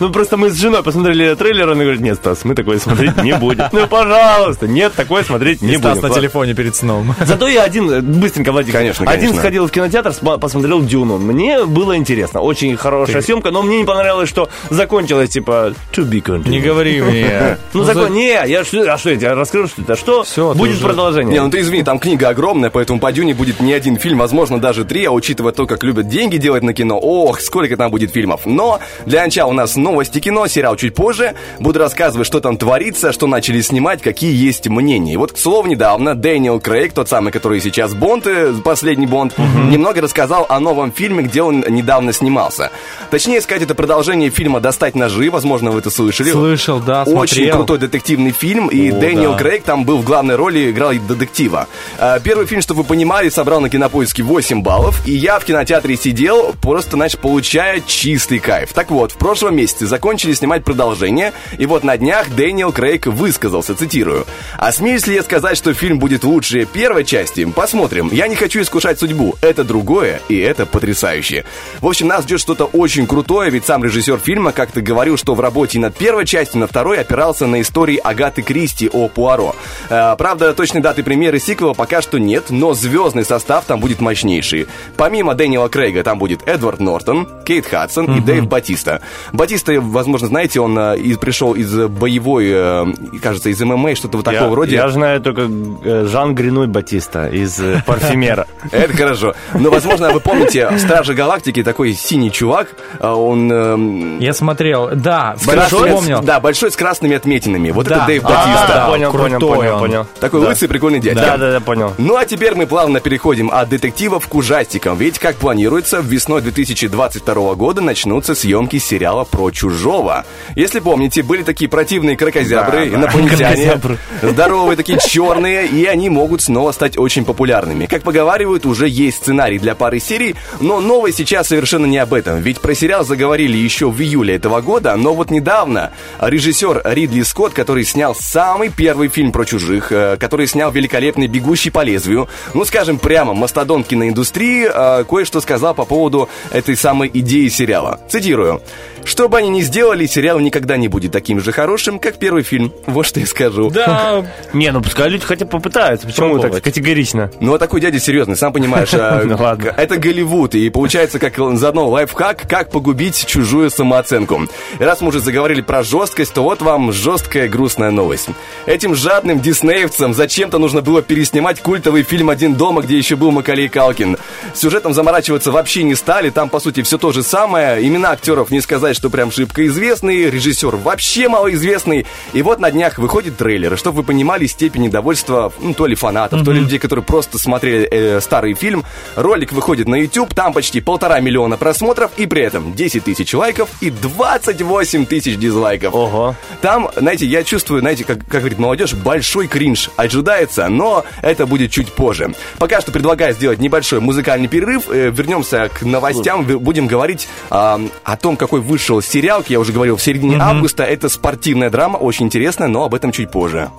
Ну просто мы с женой посмотрели трейлер, она говорит, нет, Стас, мы такое смотреть не будем. Ну пожалуйста, нет, такое смотреть не И Стас будем. на телефоне перед сном. Зато я один, э, быстренько, Владик, Конечно, один сходил в кинотеатр, посмотрел Дюну. Мне было интересно, очень хорошая съемка, но мне не понравилось, что закончилась, типа, to be continued. Не говори говори мне. Ну, такой, не, я что, а что, я тебе раскрыл, что это, что? Всё, ты Будет продолжение. Не, ну ты извини, там книга огромная, поэтому по Дюне будет не один фильм, возможно, даже три, а учитывая то, как любят деньги делать на кино, ох, сколько там будет фильмов. Но для начала у нас новости кино, сериал чуть позже. Буду рассказывать, что там творится, что начали снимать, какие есть мнения. И вот, к слову, недавно Дэниел Крейг, тот самый, который сейчас Бонд, э, последний Бонд, немного рассказал о новом фильме, где он недавно снимался. Точнее сказать, это продолжение фильма «Достать ножи», возможно, вы это слышали. Слышал, да, Очень смотрел. крутой детективный фильм, и О, Дэниел да. Крейг там был в главной роли, играл детектива. Э, Первый фильм, чтобы вы понимали, собрал на кинопоиске 8 баллов, и я в кинотеатре сидел, просто, значит, получая чистый кайф. Так вот, в прошлом месяце закончили снимать продолжение, и вот на днях Дэниел Крейг высказался, цитирую. «А смеюсь ли я сказать, что фильм будет лучше первой части? Посмотрим. Я не хочу искушать судьбу. Это другое, и это потрясающе». В общем, нас ждет что-то очень крутое, ведь сам режиссер фильма как-то говорил, что в работе над первой частью, над второй опирался на истории Агаты Кристи о Пуаро. Э, правда, точной даты премьеры сиквела пока что нет, но звездный состав там будет мощнейший. Помимо Дэниела Крейга там будет Эдвард Нортон, Кейт Хадсон и Дэйв Батиста. Батиста, возможно, знаете, он э, из- пришел из боевой, э, кажется, из ММА, что-то вот такого я, рода. я знаю только э, Жан Гринуй Батиста из э, «Парфюмера». Это хорошо. Но, возможно, вы помните, в Страже Галактики такой синий чувак, он... эм, Я смотрел, да, красными- помнил. Да, большой с красными отметинами. Вот Да. это Дэйв А, Батиста. да, понял, понял, крутой понял, он. понял. Такой Да. лысый прикольный дядька. Да, да, да, понял. Ну а теперь мы плавно переходим от детективов к ужастикам. Ведь, как планируется, весной 2022 года начнутся съемки сериала про чужого. Если помните, были такие противные крокозябры, Да, да. инопланетяне, Крокозябры. здоровые такие черные, и они могут снова стать очень популярными. Как поговаривают, уже есть сценарий для пары серий, но новость сейчас совершенно не об этом. Ведь про сериал заговорили еще в июле этого года, но вот недавно режиссер Ридли Скотт, который снял самый первый фильм про чужих, э, который снял великолепный «Бегущий по лезвию», ну, скажем прямо, мастодонт киноиндустрии, э, кое-что сказал по поводу этой самой идеи сериала. Цитирую. «Что бы они ни сделали, сериал никогда не будет таким же хорошим, как первый фильм. Вот что я скажу». Да, Не, ну пускай люди хотя бы попытаются. Почему так категорично? Ну, а такой дядя серьезный, сам понимаешь, а, Ну, ладно. это Голливуд, и получается, как заодно лайфхак, как погубить чужую самооценку. Раз мы уже заговорили про жесткость, то вот вам жесткая грустная новость. Этим жадным диснеевцам зачем-то нужно было переснимать культовый фильм «Один дома», где еще был Макалей Калкин. Сюжетом заморачиваться вообще не стали, там, по сути, все то же самое. Имена актеров не сказать, что прям шибко известные, режиссер вообще малоизвестный. И вот на днях выходит трейлер, чтобы вы понимали степень недовольства, ну, то ли фанатов, то ли людей, которые просто смотрели э, старый фильм. Ролик выходит на YouTube, там почти полтора миллиона просмотров, и при этом 10 тысяч лайков и 28 тысяч дизлайков. Ого. Там, знаете, я чувствую, знаете, как, как говорит молодежь, большой кринж ожидается, но это будет чуть позже. Пока что предлагаю сделать небольшой музыкальный перерыв. Э, вернемся к новостям. Будем говорить а, о том, какой вышел сериал. как Я уже говорил, в середине августа. Это спортивная драма, очень интересная, но об этом чуть позже.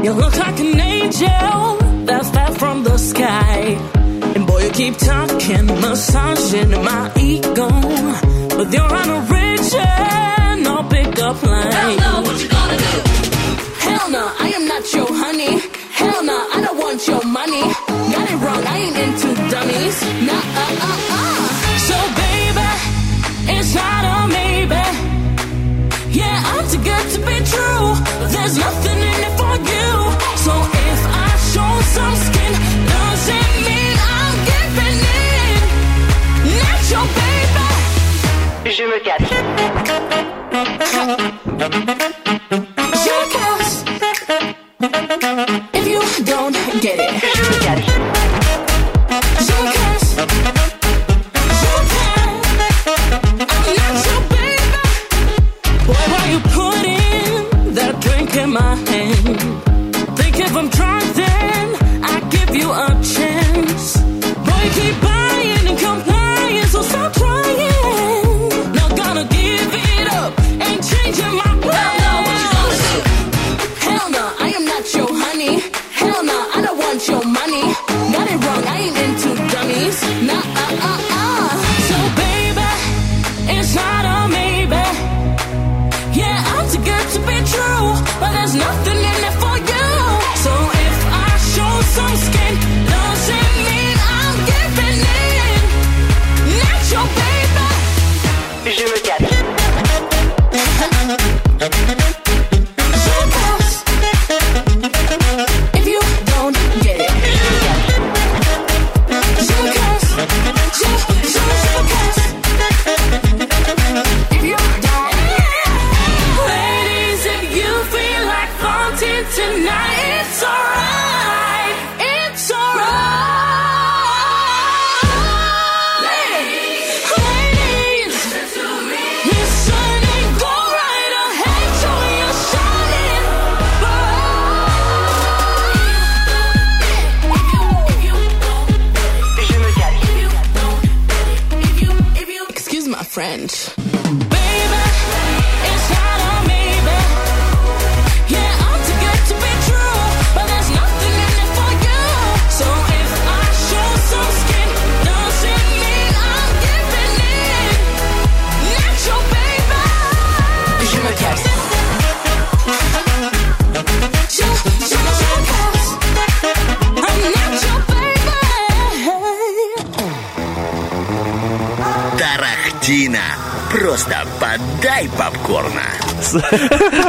You look like an angel that fell from the sky. And boy, you keep talking, massaging my ego. But you're on a rich no pickup line. Hell no, what you gonna do? Hell no, I am not your honey. Hell no, I don't want your money. True. There's nothing in it for you. So if I show some skin, doesn't mean I'm giving in? Not your baby. Je me cache. If you up.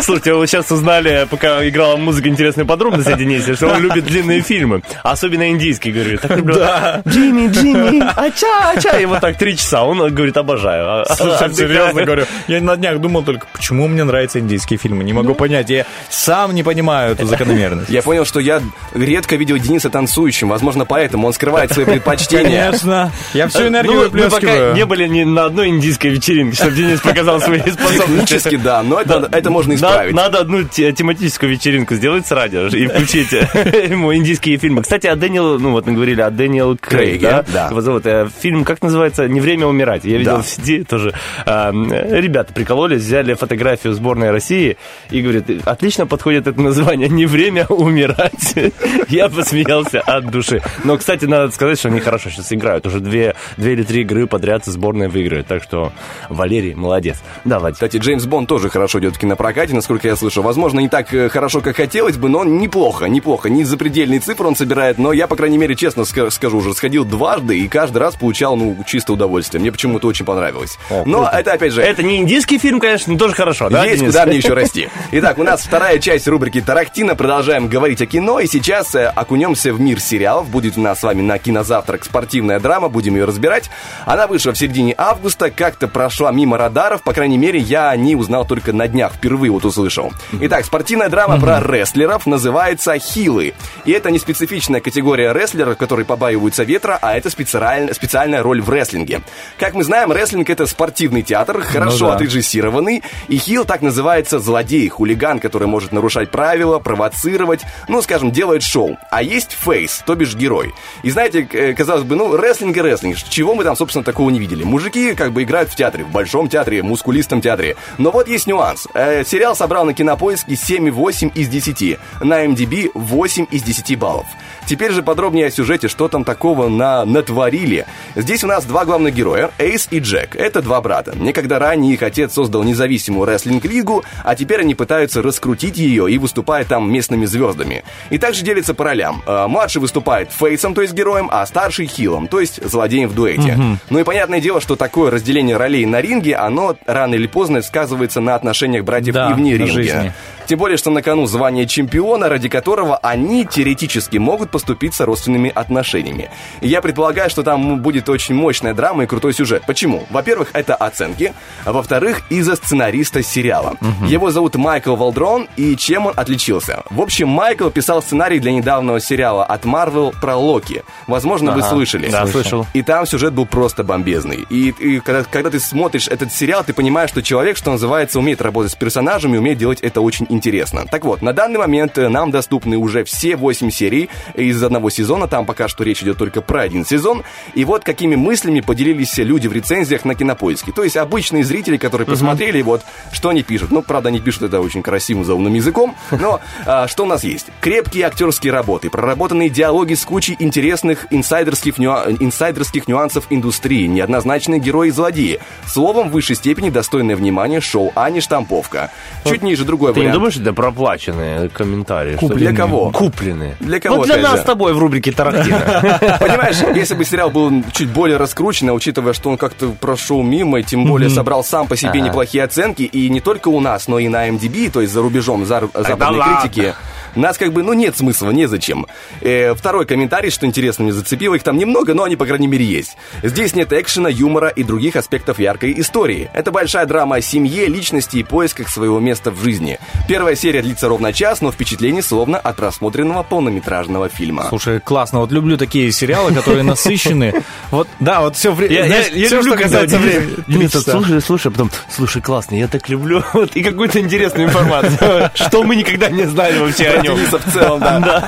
Слушайте, вы сейчас узнали, пока играла музыка, интересные подробности о Денисе, что он любит длинные фильмы. Особенно индийские, говорит. Так люблю. Да. Джимми, Джимми, ача, ача. И вот так три часа. Он говорит, обожаю. Слушай, серьезно говорю, я на днях думал только, почему мне нравятся индийские фильмы. Не могу понять, я сам не понимаю эту закономерность. Я понял, что я редко видел Дениса танцующим. Возможно, поэтому он скрывает свои предпочтения. Конечно. Я всю энергию Ну, мы пока выплескиваю. не были ни на одной индийской вечеринке, чтобы Денис показал свои способности. Технически, да, но это, это можно На- исправить. Надо одну те- тематическую вечеринку сделать с радио и включить ему индийские фильмы. Кстати, о Дэниел, ну вот мы говорили о Дэниел Крейге, да? да. Его зовут. э, Фильм, как называется? «Не время умирать». Я видел Да. в сети тоже. э, Ребята прикололись, взяли фотографию сборной России и говорят, отлично подходит это название «Не время умирать». Я посмеялся от души. Но, кстати, надо сказать, что они хорошо сейчас играют. Уже две, две или три игры подряд сборная выиграет. Так что Валерий молодец. Да, Вадик. Кстати, Джеймс Бонд тоже хорошо идет в кинопрокате, насколько я слышу. Возможно, не так э, хорошо, как хотелось бы, но неплохо, неплохо. Не запредельные цифры он собирает, но я, по крайней мере, честно ска- скажу, уже сходил дважды и каждый раз получал, ну, чисто удовольствие. Мне почему-то очень понравилось. но круто. это, опять же, Это не индийский фильм, конечно, но тоже хорошо, да, Есть Денис? куда мне еще расти. Итак, у нас вторая часть рубрики «Тарактина». Продолжаем говорить о кино. И сейчас э, окунемся в мир сериалов. Будет у нас с вами на кинозавтрак спортивная драма. Будем ее разбирать. Она вышла в середине августа. Как-то прошла мимо радаров. По крайней мере, я о ней узнал только на днях. Впервые вот услышал. Итак, спортивная драма про рестлеров называется «Хилы». И это не специфичная категория рестлеров, которые побаиваются ветра, а это специаль- специальная роль в рестлинге. Как мы знаем, рестлинг — это спортивный театр, хорошо да. отрежиссированный. И хил так называется злодей, хулиган, который может нарушать правила, провоцировать, ну, скажем, делает шоу. А есть фейс, то бишь герой. И знаете, э, казалось бы, ну, рестлинг и рестлинг, чего мы там, собственно, такого не видели? Мужики как бы играют в театре, в большом театре, мускулистом театре. Но вот есть нюанс. Э, сериал собрал на кинопоиске 7,8 из 10. На MDB 8 из 10 баллов. Теперь же подробнее о сюжете, что там такого на натворили. Здесь у нас два главных героя, Эйс и Джек. Это два брата. Некогда ранее их отец создал независимую рестлинг-лигу, а теперь они пытаются раскрутить ее и выступают там местными звездами. И также делятся по ролям. Э, Младший выступает фейсом, то есть героем, а старший хилом, то есть злодеем в дуэте. Мгм. Ну и понятное дело, что такое разделение ролей на ринге, оно рано или поздно сказывается на отношениях братьев Да, и вне на ринга. жизни. Тем более, что на кону звание чемпиона, ради которого они теоретически могут поступиться родственными отношениями. Я предполагаю, что там будет очень мощная драма и крутой сюжет. Почему? Во-первых, это оценки. А во-вторых, из-за сценариста сериала. Его зовут Майкл Валдрон, и чем он отличился? В общем, Майкл писал сценарий для недавнего сериала от Marvel про Локи. Возможно, вы Ага. слышали. Да, слышал. И там сюжет был просто бомбезный. И, и когда, когда ты смотришь этот сериал, ты понимаешь, что человек, что называется, умеет работать с персонажами, умеет делать это очень интересно. Так вот, на данный момент э, нам доступны уже все 8 серий из одного сезона. Там пока что речь идет только про один сезон. И вот какими мыслями поделились люди в рецензиях на кинопоиске. То есть обычные зрители, которые посмотрели, вот что они пишут. Ну, правда, они пишут это очень красивым заумным языком. Но а, что у нас есть? Крепкие актерские работы, проработанные диалоги с кучей интересных инсайдерских, нюа- инсайдерских нюансов индустрии, неоднозначные герои и злодеи, словом, в высшей степени достойное внимания шоу «Ани Штамповка». Чуть ниже другой Ты не вариант. думаешь, что это проплаченные комментарии? что Для кого? Купленные. Для кого, Вот для нас же? с тобой в рубрике Тарантино. Понимаешь, если бы сериал был чуть более раскручен, учитывая, что он как-то прошел мимо, и тем более собрал сам по себе неплохие оценки, и не только у нас, но и на MDB, то есть за рубежом зар- западной критики, нас как бы, ну, нет смысла, незачем. Э, второй комментарий, что интересно, мне зацепило, их там немного, но они, по крайней мере, есть. Здесь нет экшена, юмора и других аспектов яркой истории. Это большая драма о семье, личности и поисках своего места в жизни. Первая серия длится ровно час, но впечатление словно от просмотренного полнометражного фильма. Слушай, классно. Вот люблю такие сериалы, которые насыщены. Вот, да, вот все время. Я, я- я люблю, Денис, времени. Слушай, слушай, потом, слушай, классно, я так люблю, вот, и какую-то интересную информацию, что мы никогда не знали вообще. Дениса в целом, да.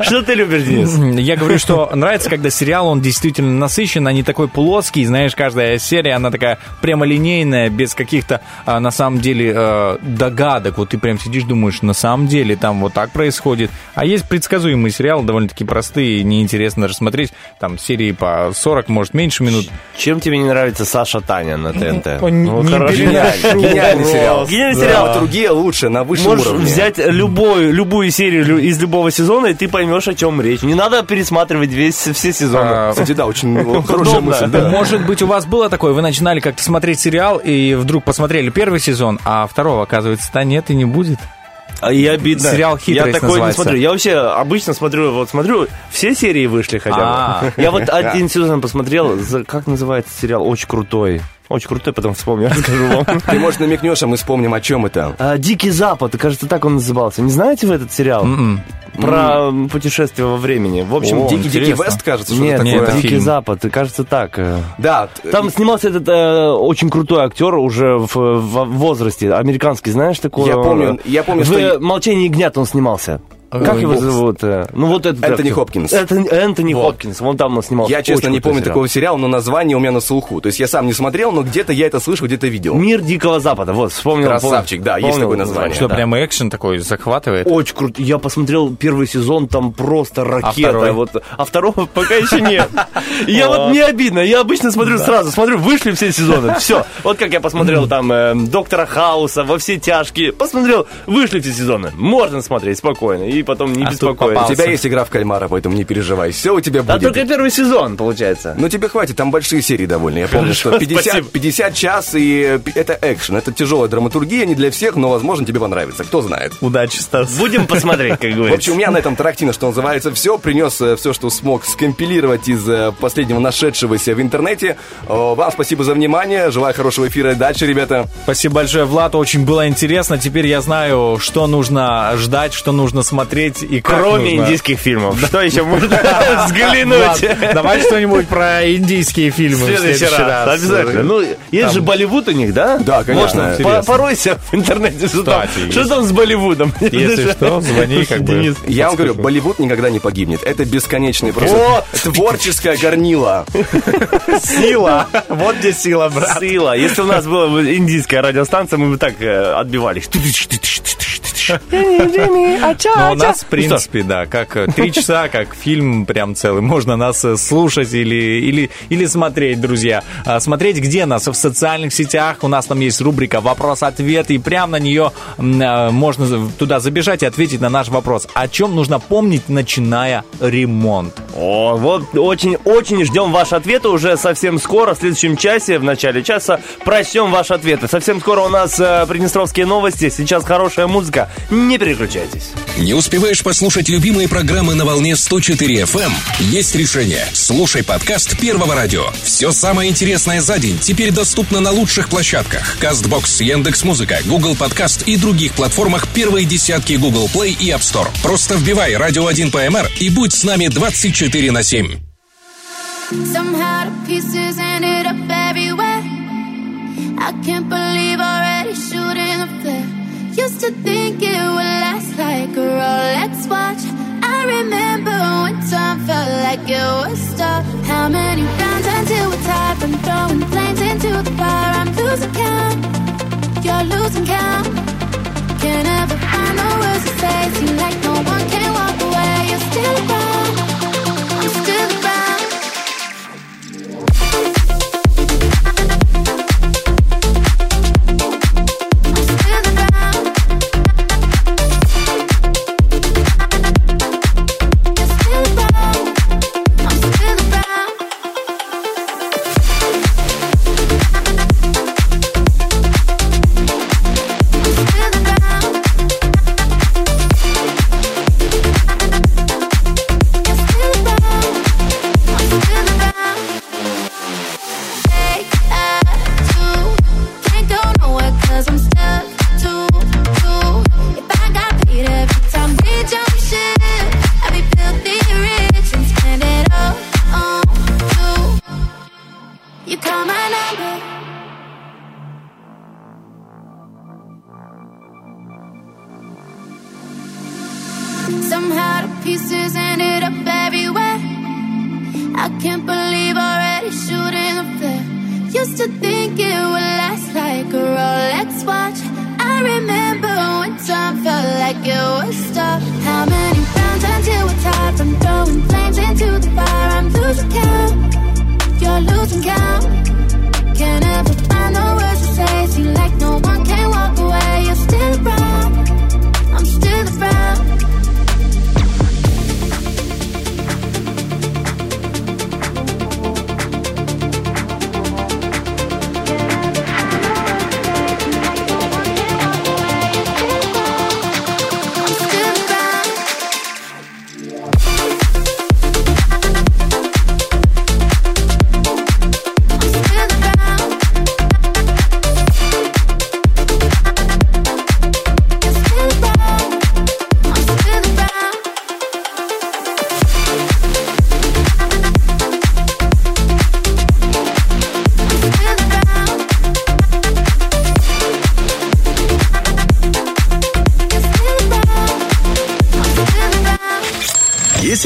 Что ты любишь, Денис? Я говорю, что нравится, когда сериал, он действительно насыщен, а не такой плоский, знаешь, каждая серия, она такая прямолинейная, без каких-то, а, на самом деле, э, догадок. Вот ты прям сидишь, думаешь, на самом деле там вот так происходит. А есть предсказуемые сериалы, довольно-таки простые, неинтересно даже смотреть. Там серии по 40, может, меньше минут. Чем тебе не нравится Саша Таня на ТНТ? Ну, не хорошо. Гениальный сериал. Гениальный сериал. Другие лучше, на высшем Можешь уровне. взять любой, любую серию лю- из любого сезона, и ты поймешь, о чем речь. Не надо пересматривать весь, все сезоны. А, Кстати, да, очень хорошая мысль, да. Может быть, у вас было такое, вы начинали как-то смотреть сериал, и вдруг посмотрели первый сезон, а второго, оказывается-то нет и не будет. А и обидно. Сериал «Хитрость» Я такой не смотрю. Я вообще обычно смотрю, вот смотрю, все серии вышли хотя бы. А. Я вот один сезон посмотрел, как называется сериал, очень крутой. Очень крутой, потом вспомню, расскажу вам. Ты, может, намекнешь, а мы вспомним, о чем это. А, Дикий Запад, кажется, так он назывался. Не знаете вы этот сериал? Про м, путешествие во времени. В общем, Дикий, Дикий. Вест, кажется, что Нет, такое. нет, это Дикий. Запад, кажется так. Да, Там снимался этот э, очень крутой актер уже в, возрасте, американский, знаешь такой? Я помню, я помню, в что «Молчании ягнят» он снимался. Как Ой, его бог. зовут? э? Ну вот этот Энтони. Хопкинс. Это Энтони Вот. Хопкинс, вон там он снимался. я, честно, не помню сериал. такого сериала, но название у меня на слуху. То есть я сам не смотрел, но где-то я это слышал, где-то видел. Мир Дикого Запада, вот, вспомнил. Красавчик, да, есть такое название. Что, да. прямо экшен такой захватывает? Очень круто. Я посмотрел первый сезон, там просто ракета. второй? вот, а второго пока еще нет. Я вот мне обидно. Я обычно смотрю сразу. Смотрю, вышли все сезоны. Все. Вот как я посмотрел там э, Доктора Хауса, во все тяжкие. Посмотрел, вышли все сезоны. Можно смотреть спокойно. И потом не А беспокоиться. У тебя есть игра в кальмара, поэтому не переживай. Все у тебя А будет. только первый сезон, получается. Ну тебе хватит, там большие серии довольно. Я помню, Хорошо, что 50, спасибо. 50 час, и э, это экшен. Это тяжелая драматургия, не для всех, но, возможно, тебе понравится. Кто знает. Удачи, Стас. Будем посмотреть, как В говорится. общем, у меня на этом Тарактино, что называется, все. Принес все, что смог скомпилировать из э, последнего нашедшегося в интернете. О, Вам спасибо за внимание. Желаю хорошего эфира и дальше, ребята. Спасибо большое, Влад, очень было интересно. Теперь я знаю, что нужно ждать, что нужно смотреть и как Кроме нужно. индийских фильмов. Что еще можно взглянуть? давай что-нибудь про индийские фильмы В следующий раз. Обязательно. Ну, есть же Болливуд у них, да? Да, конечно. Можно поройся в интернете, что там, с Болливудом. Если что, звони, как бы. Денис. Я вам говорю, Болливуд никогда не погибнет. Это бесконечный просто Вот. творческое горнило. Сила. Вот где сила, брат. Сила. Если у нас была бы индийская радиостанция, мы бы так э, отбивались. Ну, у нас, в принципе, да, как э, три часа, как фильм прям целый. Можно нас э, слушать или, или, или смотреть, друзья. А, Смотреть где нас? В социальных сетях. У нас там есть рубрика «Вопрос-ответ», и прям на нее э, можно туда забежать и ответить на наш вопрос. О чем нужно помнить, начиная ремонт? О, вот очень-очень ждем ваши ответы уже совсем скоро, в следующем часе, в начале часа, прочтем ваши ответы. Совсем скоро у нас э, приднестровские новости, сейчас хорошая музыка, не переключайтесь. Не успеваешь послушать любимые программы на волне 104 FM? Есть решение. Слушай подкаст Первого радио. Все самое интересное за день теперь доступно на лучших площадках. Castbox, Яндекс.Музыка, Google Подкаст и других платформах первой десятки Google Play и App Store. Просто вбивай «Радио 1 ПМР» и будь с нами 24 на 7. Somehow the pieces ended up everywhere. I can't believe already shooting the flare. Used to think it would last like a Rolex watch. I remember when time felt like it was stop. How many rounds until we're tired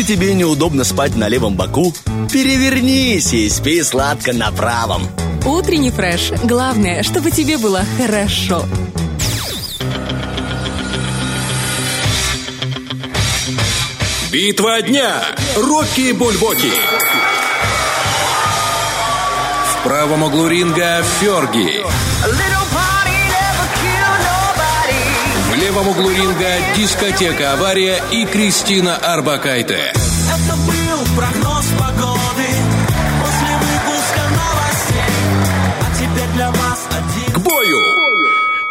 тебе неудобно спать на левом боку, перевернись и спи сладко на правом. Утренний фреш. Главное, чтобы тебе было хорошо. Битва дня. Рокки Бульбоки. В правом углу ринга Ферги. В левом углу ринга дискотека «Авария» и Кристина Арбакайте.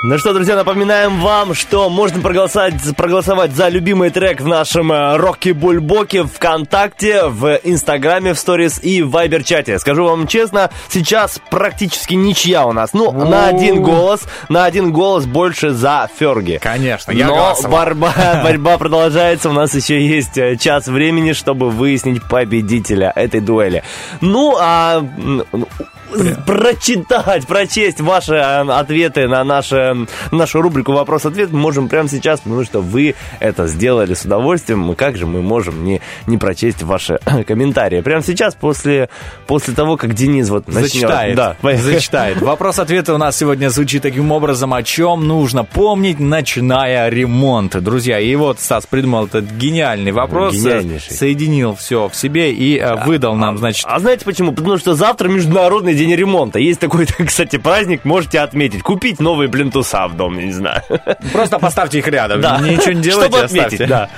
Ну что, друзья, напоминаем вам, что можно проголосовать, проголосовать за любимый трек в нашем э, Рокки Бульбоке ВКонтакте, в Инстаграме, в Сторис и в Вайбер-чате. Скажу вам честно, сейчас практически ничья у нас. Ну, на один голос, на один голос больше за Ферги. Конечно, я Но голосовал. борьба, борьба продолжается. У нас еще есть э, час времени, чтобы выяснить победителя этой дуэли. Ну, а м, прочитать, прочесть ваши э, ответы на наши, нашу рубрику «Вопрос-ответ» мы можем прямо сейчас, потому что вы это сделали с удовольствием. И Как же мы можем не, не прочесть ваши комментарии? Прямо сейчас, после, после того, как Денис вот начнет... Зачитает. Да, Зачитает. Вопрос-ответа у нас сегодня звучит таким образом, о чем нужно помнить, начиная ремонт. Друзья, и вот Стас придумал этот гениальный вопрос, Гениальнейший. соединил все в себе и э, выдал нам, значит... А знаете почему? Потому что завтра Международный день ремонта. Есть такой, кстати, праздник, можете отметить. Купить новые плинтуса в дом, не знаю. Просто поставьте их рядом. Да. Ничего не делайте, Чтобы отметить, оставьте. да.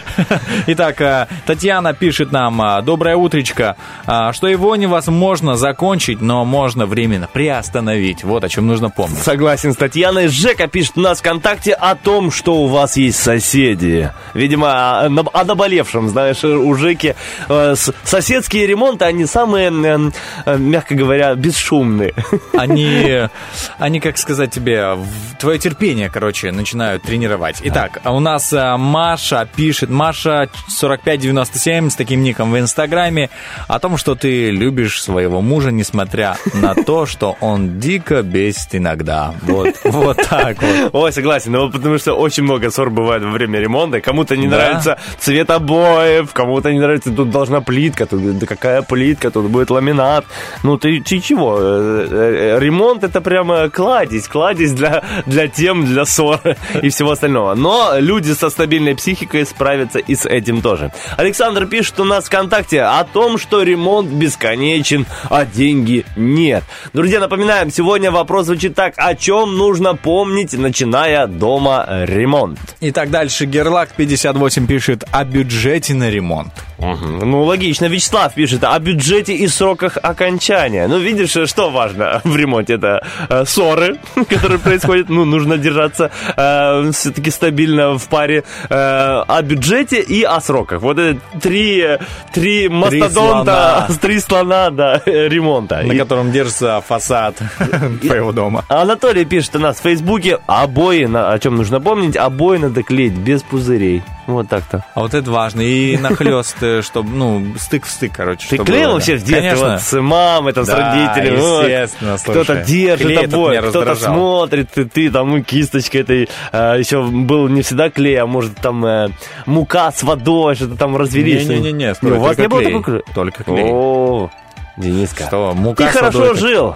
Итак, э, Татьяна пишет нам, э, доброе утречко, э, что его невозможно закончить, но можно временно приостановить. Вот о чем нужно помнить. Согласен с Татьяной. Жека пишет у нас ВКонтакте о том, что у вас есть соседи. Видимо, о, на- о наболевшем, знаешь, у Жеки. Соседские ремонты, они самые, мягко говоря, бесшумные. Они, они, как сказать тебе, твое терпение, короче, начинают тренировать. Итак, а у нас э, Маша пишет, Маша 4597 с таким ником в Инстаграме, о том, что ты любишь своего мужа, несмотря на то, что он дико бесит иногда. Вот, вот так вот. Ой, согласен, ну потому что очень много ссор бывает во время ремонта. Кому-то не Да. нравится цвет обоев, кому-то не нравится, тут должна плитка, тут да какая плитка, тут будет ламинат. Ну ты, ты чего? Э, Ремонт это прямо кладезь, кладезь для, для тем, для ссор и всего остального. Но люди со стабильной психикой справятся и с этим тоже. Александр пишет у нас ВКонтакте о том, что ремонт бесконечен, а деньги нет. Друзья, напоминаем, сегодня вопрос звучит так. О чем нужно помнить, начиная дома ремонт? Итак, дальше Герлак 58 пишет о бюджете на ремонт. Ну, логично. Вячеслав пишет о бюджете и сроках окончания. Ну, видишь, что важно в ремонте? Это э, ссоры, которые происходят. Ну, нужно держаться все-таки стабильно в паре. Э, о бюджете и о сроках. Вот это три, э, три мастодонта, слона. три слона, да, э, ремонта. На И- котором держится фасад твоего дома. Анатолий пишет у нас в Фейсбуке обои, на- о чем нужно помнить, обои надо клеить без пузырей. Вот так-то. А вот это важно. И нахлест чтобы, ну, стык в стык, короче. Ты клеил вообще в детстве Конечно. вот с мамой, там, с Да, родителями? Естественно, слушай. Кто-то держит Клей тобой, кто-то смотрит, ты, ты там ну, кисточкой этой, а, еще был не всегда клей, а может там э, мука с водой, что-то там развели. Не-не-не, у вас не было такого клея? Только клей. О, Дениска. Что, мука Ты хорошо жил.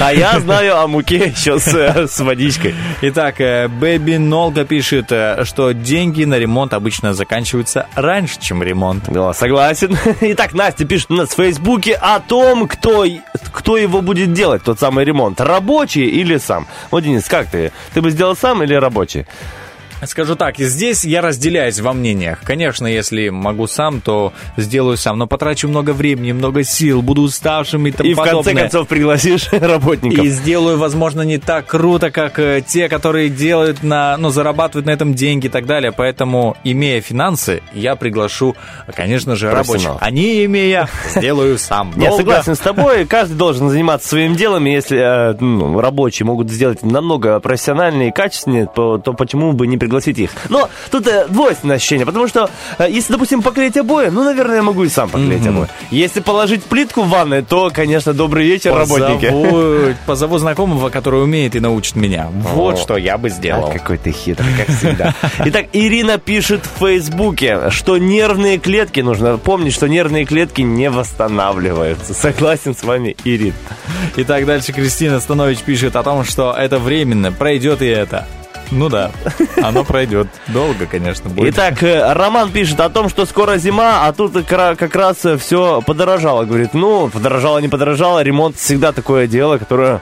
А я знаю о муке еще с, с водичкой. Итак, э, Бэби Нолга пишет, э, что деньги на ремонт обычно заканчиваются раньше, чем ремонт. Да, согласен. Итак, Настя пишет у нас в Фейсбуке о том, кто, кто его будет делать, тот самый ремонт. Рабочий или сам? Вот, Денис, как ты? Ты бы сделал сам или рабочий? Скажу так, здесь я разделяюсь во мнениях. Конечно, если могу сам, то сделаю сам, но потрачу много времени, много сил, буду уставшим и тому И в конце подобное. концов пригласишь работников. И сделаю, возможно, не так круто, как э, те, которые делают на, ну, зарабатывают на этом деньги и так далее. Поэтому, имея финансы, я приглашу, конечно же, рабочих. Они, имея, сделаю сам. Я согласен с тобой, каждый должен заниматься своим делом, если э, ну, рабочие могут сделать намного профессиональнее и качественнее, то почему бы не пригласить их? Но тут э, двойственное ощущение, потому что э, если, допустим, поклеить обои, ну, наверное, я могу и сам поклеить обои. Если положить плитку в ванной, то, конечно, добрый вечер, работники. Позову, позову знакомого, который умеет и научит меня. Вот О. что я бы сделал. А, какой ты хитрый, как всегда. Итак, Ирина пишет в Фейсбуке, что нервные клетки, нужно помнить, что нервные клетки не восстанавливаются. Согласен с вами, Ирин. Итак, дальше Кристина Станович пишет о том, что это временно, пройдет и это. Ну да, оно пройдет. Долго, конечно, будет. Итак, э, Роман пишет о том, что скоро зима, а тут как раз все подорожало. Говорит, ну, подорожало, не подорожало, ремонт всегда такое дело, которое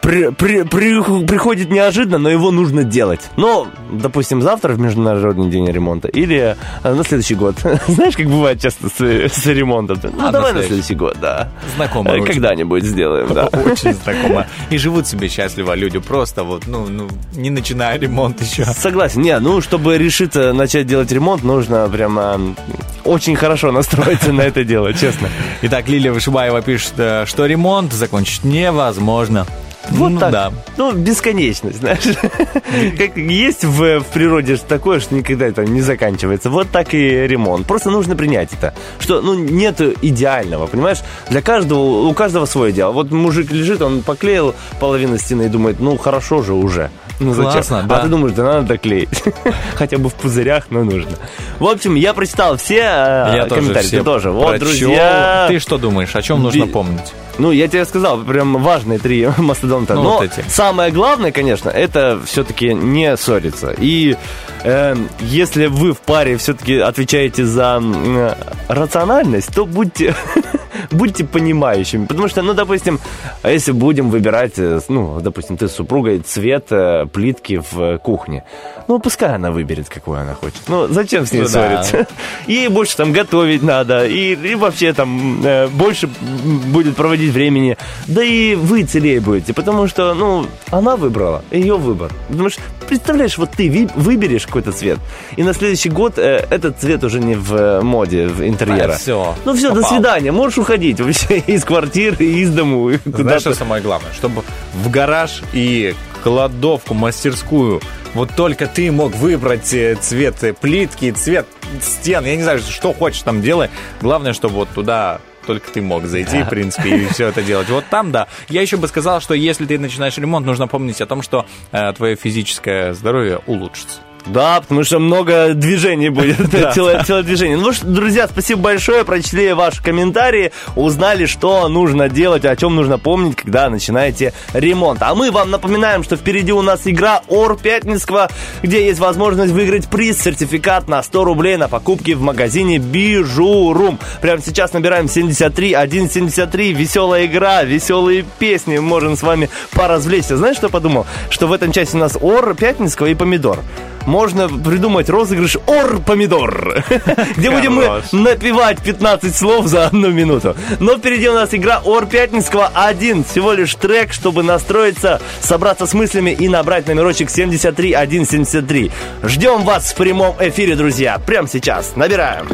при- при- при- приходит неожиданно, но его нужно делать. Ну, допустим, завтра в Международный день ремонта или э, на следующий год. Знаешь, как бывает часто с, с ремонтом? Ну, А, на давай на следующий. следующий год, да. Знакомо Э. Когда-нибудь сделаем, да. Очень знакомо. И живут себе счастливо люди. Просто вот, ну, ну не начиная ремонт еще. Согласен. Не, ну, чтобы решиться начать делать ремонт, нужно прямо м, очень хорошо настроиться на это дело, честно. Итак, Лилия Вышибаева пишет, э, что ремонт закончить невозможно. Вот ну, так. да. Ну, бесконечность, знаешь. Как есть в, в природе такое, что никогда это не заканчивается. Вот так и ремонт. Просто нужно принять это. Что, ну, нет идеального, понимаешь? Для каждого, у каждого свое дело. Вот мужик лежит, он поклеил половину стены и думает, ну, хорошо же уже. Ну, зачем? Классно, да. А ты думаешь, да надо доклеить. Хотя бы в пузырях, но нужно. В общем, я прочитал все э, Я тоже комментарии. все Ты тоже. Вот, друзья. Ты что думаешь, о чем нужно помнить? Ну, я тебе сказал, прям важные три мастодонта. Ну, Но вот эти. самое главное, конечно, это все-таки не ссориться. И э, если вы в паре все-таки отвечаете за э, рациональность, то будьте, будьте понимающими. Потому что, ну, допустим, а если будем выбирать, э, ну, допустим, ты с супругой цвет э, плитки в э, кухне, ну, пускай она выберет, какую она хочет. Ну, зачем с ней Ну да. ссориться? Ей больше там готовить надо, и, и вообще там э, больше будет проводить времени. Да и вы целее будете, потому что, ну, она выбрала, ее выбор. Потому что, представляешь, вот ты выберешь какой-то цвет, и на следующий год э, этот цвет уже не в моде, в интерьера. А, всё, Ну все, до попал. свидания, можешь уходить вообще из квартиры, из дому. Знаешь, что самое главное? Чтобы в гараж и кладовку, мастерскую вот только ты мог выбрать э, цвет э, плитки, цвет стен. Я не знаю, что хочешь там делай. Главное, чтобы вот туда только ты мог зайти, в принципе, и все это делать. Вот там, да. Я еще бы сказал, что если ты начинаешь ремонт, нужно помнить о том, что э, твое физическое здоровье улучшится. Да, потому что много движений будет, Да. целое движение. Ну что, друзья, спасибо большое, прочли ваши комментарии, узнали, что нужно делать, о чем нужно помнить, когда начинаете ремонт. А мы вам напоминаем, что впереди у нас игра Ор Пятницкого, где есть возможность выиграть приз, сертификат на 100 рублей на покупки в магазине Бижурум. Прямо сейчас набираем 73 173, веселая игра, веселые песни, можем с вами поразвлечься. Знаешь, что я подумал? Что в этом часе у нас Ор Пятницкого и Помидор можно придумать розыгрыш Ор-помидор, где будем мы напевать 15 слов за одну минуту. Но впереди у нас игра Ор Пятницкого один, всего лишь трек, чтобы настроиться, собраться с мыслями и набрать номерочек 73173. Ждем вас в прямом эфире, друзья, прямо сейчас. Набираем.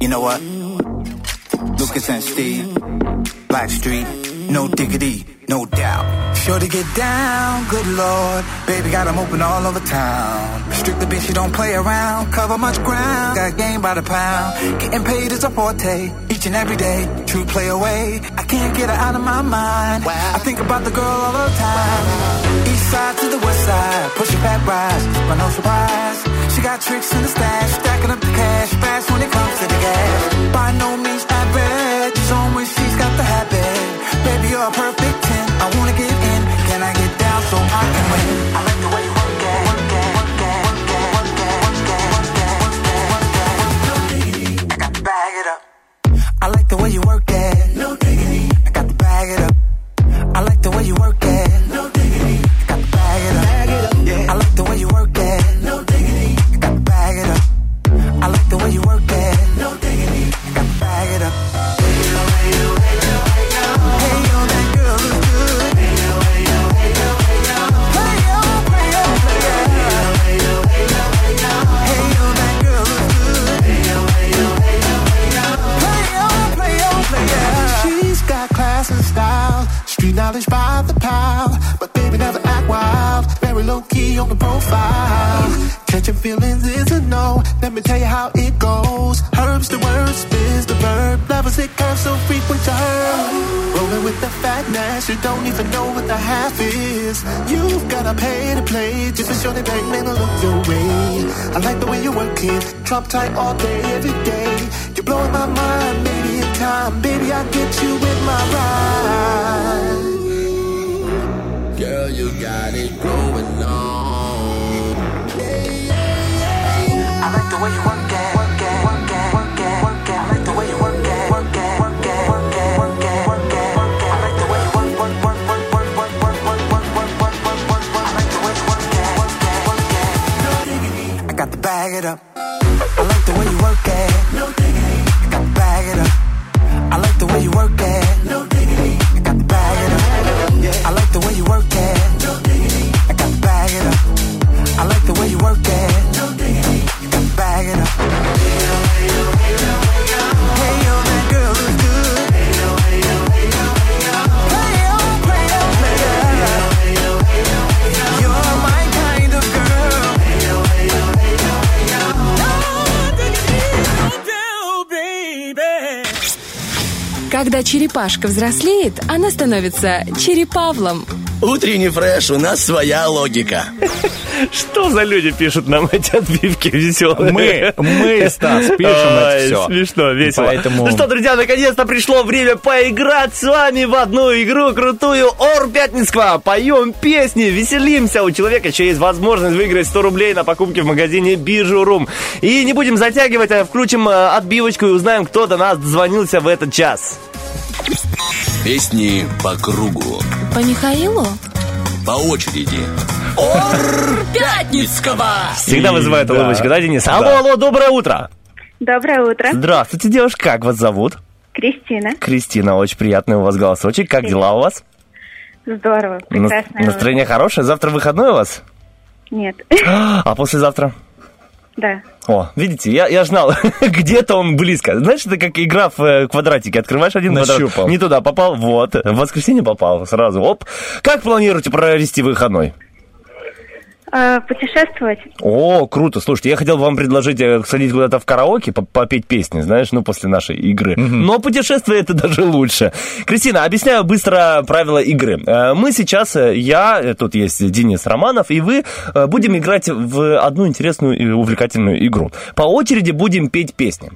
You know what? Lucas and Steve, Black Street, no diggity, no doubt. Sure to get down, good lord. Baby got 'em open all over town. Strictly bitch, you don't play around. Cover much ground, got game by the pound. Getting paid is a forte, each and every day. True play away, I can't get her out of my mind. Wow. I think about the girl all the time. East side to the west side, pushing back rise, but no surprise. She got tricks in the stash, stacking up the cash, fast when it comes to the gas. By no means average, she's on when she's got the habit. You're a perfect 10. I wanna get in, can I get down so I can win? I like the way you work it, it, it, it, it, it, it, it, work it. I got to bag it up. I like the way you work it. No diggity. I got to bag it up. I like the way you work knowledge by the pound. But baby never act wild, very low key on the profile. Catching feelings is a no. Let me tell you how it goes. Herbs the word, spins the verb. Levels it curves so frequent to her. Rolling with the fatness, you don't even know what the half is. You've gotta pay to play just to show the bank man to look your way. I like the way you work it, drop tight all day, every day. You're blowing my mind, maybe in time, baby I get you with my ride. Girl, you got it going on. I like the way you work it, work it. I like the way you work it. I like the way you work. I like the way you work it. I got to bag it up. I like the way you work it. Когда черепашка взрослеет, она становится черепавлом. Утренний фреш, у нас своя логика. Что за люди пишут нам эти отбивки веселые? Мы, мы, Стас, пишем это всё. Смешно, весело. Поэтому- Ну что, друзья, наконец-то пришло время поиграть с вами в одну игру крутую Ор Пятницкого. Поем песни, веселимся. У человека еще есть возможность выиграть 100 рублей на покупки в магазине Бижурум. И не будем затягивать, а включим э, отбивочку и узнаем, кто до нас дозвонился в этот час. Песни по кругу, По Михаилу? по очереди. Пятницкого! Всегда вызывает Да. улыбочку, да, Денис? Да. Алло, алло, доброе утро. Доброе утро. Здравствуйте, девушка, как вас зовут? Кристина. Кристина, очень приятный у вас голосочек. Как дела у вас? Здорово. Прекрасно. Настроение хорошее? Завтра выходной у вас? Нет. А послезавтра? Да. О, видите, я, я знал, где-то он близко. Знаешь, это как игра в э, квадратике. Открываешь один квадрат, Нащупал. не туда попал, вот. В воскресенье попал сразу, оп. Как планируете провести выходной? А, путешествовать? О, круто. Слушайте, я хотел вам предложить э, сходить куда-то в караоке, по- попеть песни, знаешь, ну, после нашей игры. Но путешествие это даже лучше. Кристина, объясняю быстро правила игры. Э, Мы сейчас, э, я, э, тут есть Денис Романов, и вы э, будем играть в одну интересную и увлекательную игру. По очереди будем петь песни.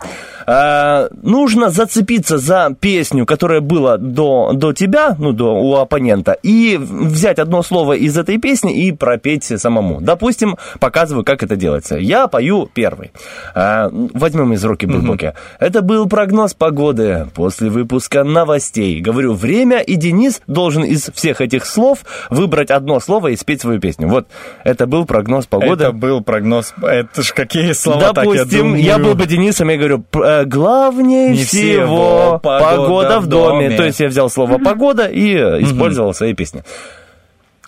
Э, Нужно зацепиться за песню, которая была до, до тебя, ну, до, у оппонента, и взять одно слово из этой песни и пропеть самому. Допустим, показываю, как это делается. Я пою первый. А, возьмем из руки Булбоки. Это был прогноз погоды после выпуска новостей. Говорю, время, и Денис должен из всех этих слов выбрать одно слово и спеть свою песню. Вот, это был прогноз погоды. Это был прогноз. Это ж какие слова так, я Допустим, думаю. я был бы Денисом, я говорю, э, главнее Не всего всего погода в доме. доме. То есть я взял слово погода и использовал в своей песне.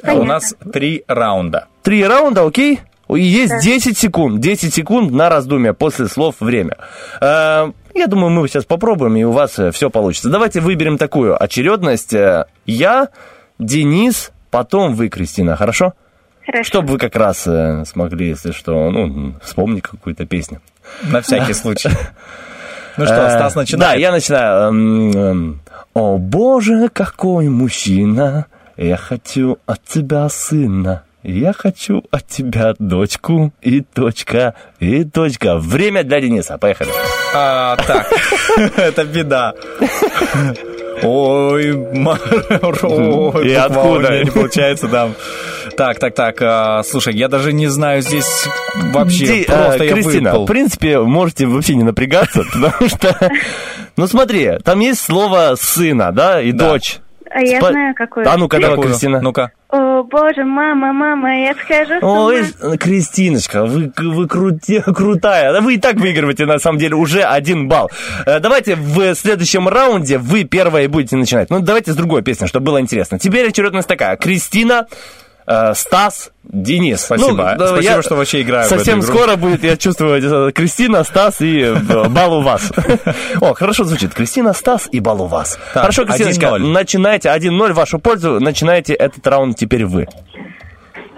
А у нас три раунда. Три раунда, окей? И Есть 10 секунд, 10 секунд на раздумье после слов «время». Э, Я думаю, мы сейчас попробуем, и у вас все получится. Давайте выберем такую очередность. Э, Я, Денис, потом вы, Кристина, хорошо? Хорошо. Чтобы вы как раз э, смогли, если что, ну, вспомнить какую-то песню. На всякий случай. Ну что, Э, Стас начинает. Да, я начинаю. О боже, какой мужчина, я хочу от тебя сына. Я хочу от тебя дочку и точка, и точка. Время для Дениса. Поехали. А, так, это беда. Ой. И откуда? Не получается, да. Так, так, так, а, слушай, я даже не знаю здесь вообще, просто э, я Кристина, в принципе, можете вообще не напрягаться, потому что... Ну смотри, там есть слово сына, да, и дочь. А я Спа- знаю, какую. А ну-ка, давай? Кристина. Ну-ка. О, боже, мама, мама, я схожу с ума. Ой, Кристиночка, вы, вы крути- крутая. Да Вы и так выигрываете, на самом деле, уже один балл. Э, Давайте в следующем раунде вы первые будете начинать. Ну, давайте с другой песни, чтобы было интересно. Теперь очередность такая. Кристина, Стас, Денис. Спасибо. Ну, Спасибо, я что вообще играю в Совсем скоро будет, я чувствую, э, Кристина, Стас и э, бал у вас. О, хорошо звучит. Кристина, Стас и бал у вас. Так, Хорошо, Кристиночка, 1-0. начинайте 1-0 в вашу пользу. Начинайте этот раунд теперь вы.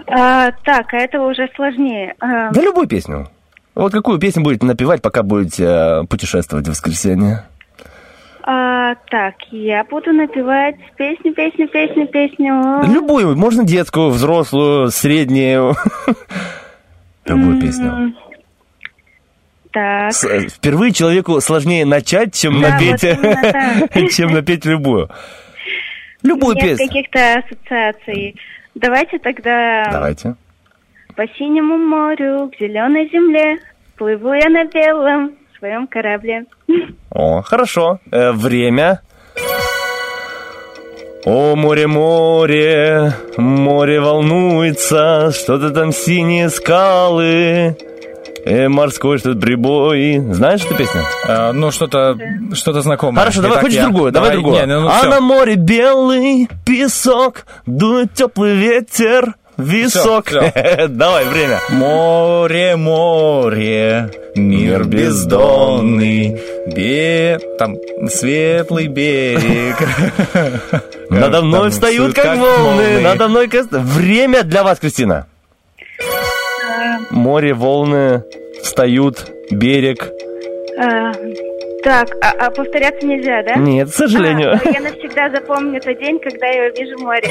А, так, а это уже сложнее. А, Да любую песню. Вот какую песню будете напевать, пока будете э, путешествовать в воскресенье? А, так, я буду напевать песню, песню, песню, песню. Любую, можно детскую, взрослую, среднюю. Любую песню. Так. Э, Впервые человеку сложнее начать, чем напеть, чем напеть любую. Любую Нет песню. каких-то ассоциаций. Давайте тогда Давайте. по синему морю, к зеленой земле, плыву я на белом своем корабле. О, хорошо. Э, время. О, море, море, море волнуется, что-то там синие скалы, э, морской что-то прибой. Знаешь эту песню? А, ну, что-то что знакомое. Хорошо, давай Итак, хочешь я- другую, давай, другую. не, ну, а всё. на море белый песок, дует теплый ветер, висок. Всё, всё. Давай, время. Море, море, мир бездонный, бе... там светлый берег. Надо мной встают как волны, надо мной Время для вас, Кристина. Море, волны, встают, берег. Так, а, а повторяться нельзя, да? Нет, к сожалению. А, ну, я навсегда запомню тот день, когда я увижу море.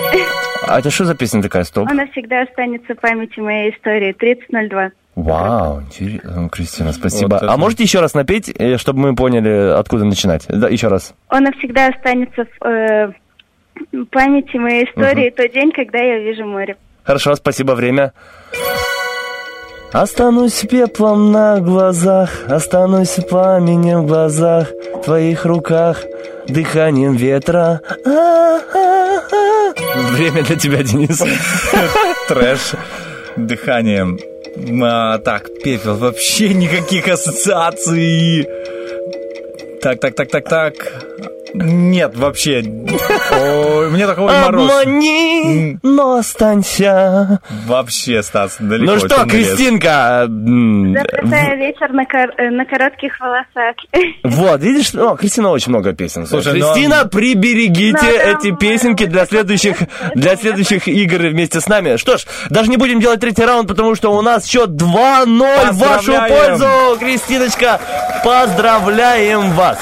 А это что за песня такая, стоп? Он навсегда останется в памяти моей истории. 30.02. Вау, интересно, Кристина, спасибо. Вот это. А можете еще раз напеть, э, чтобы мы поняли, откуда начинать? Да, еще раз. Он навсегда останется в э, памяти моей истории тот день, когда я увижу море. Хорошо, спасибо, время. Останусь пеплом на глазах, останусь пламенем в глазах, в твоих руках, дыханием ветра. Время для тебя, Денис. Трэш дыханием. А, так, пепел, вообще никаких ассоциаций. Так, так, так, так, так. Нет, вообще. Ой, мне такой мороз. Обмани, но останься. Вообще, Стас, далеко. Ну что. Кристинка, м, Заплетая вечер на, кор- э, на коротких волосах. Вот, видишь, о, Кристина очень много песен. Слушай, ну, Кристина, приберегите Надо эти песенки для следующих, для следующих игр вместе с нами. Что ж, даже не будем делать третий раунд, потому что у нас счет 2-0 в вашу пользу. Кристиночка, поздравляем вас.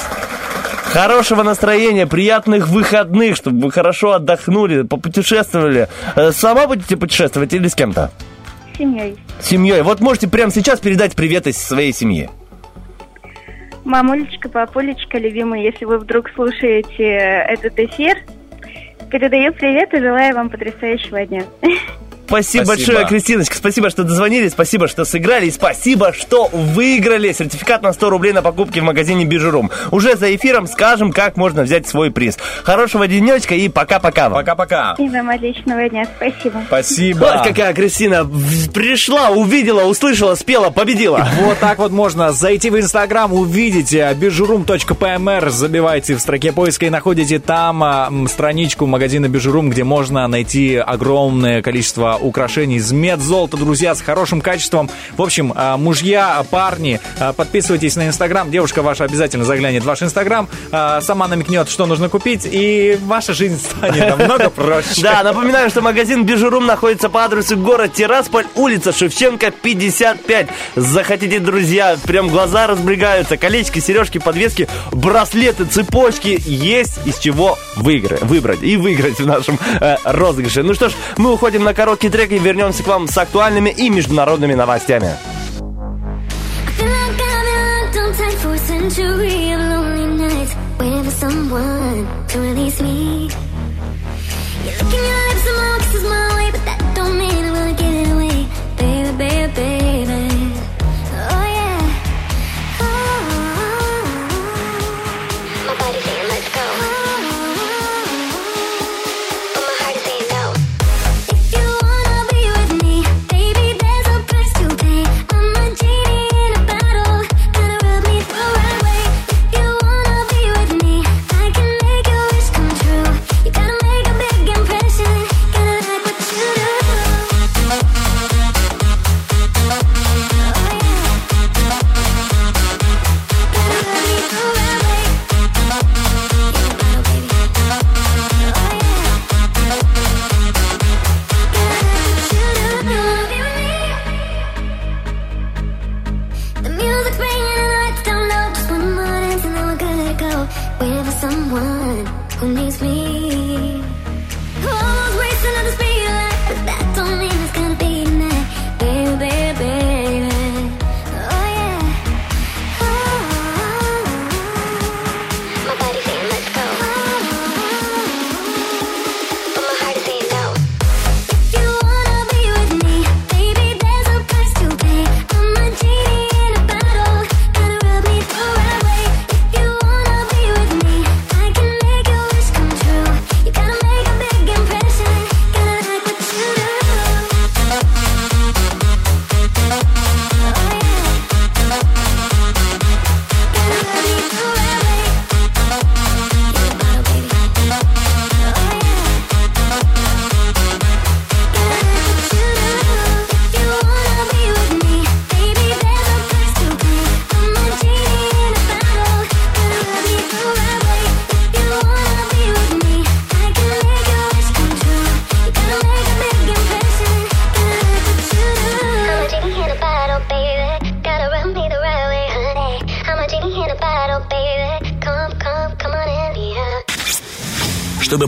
Хорошего настроения, приятных выходных, чтобы вы хорошо отдохнули, попутешествовали. Э, Сама будете путешествовать или с кем-то? Семьей. Семьей. Вот можете прямо сейчас передать привет из своей семьи. Мамулечка, папулечка, любимый, если вы вдруг слушаете этот эфир, передаю привет и желаю вам потрясающего дня. Спасибо, Спасибо. большое, Кристиночка. Спасибо, что дозвонились. Спасибо, что сыграли. И спасибо, что выиграли сертификат на 100 рублей на покупки в магазине Бижурум. Уже за эфиром скажем, как можно взять свой приз. Хорошего денечка и пока-пока вам. Пока-пока. И вам отличного дня. Спасибо. Спасибо. Вот какая Кристина пришла, увидела, услышала, спела, победила. Вот так вот можно зайти в Инстаграм, увидеть э, bijurum.pmr, забивайте в строке поиска и находите там а, страничку магазина Бижурум, где можно найти огромное количество украшений из медзолота, друзья, с хорошим качеством. В общем, а, мужья, парни, а, подписывайтесь на Инстаграм. Девушка ваша обязательно заглянет в ваш Инстаграм, а, сама намекнет, что нужно купить, и ваша жизнь станет намного проще. Да, напоминаю, что магазин Бижурум находится по адресу город Тирасполь, улица Шевченко, 55. Захотите, друзья, прям глаза разбегаются, колечки, сережки, подвески, браслеты, цепочки, есть из чего выиграть, выбрать и выиграть в нашем э, розыгрыше. Ну что ж, мы уходим на короткий трек и вернемся к вам с актуальными и международными новостями. feel like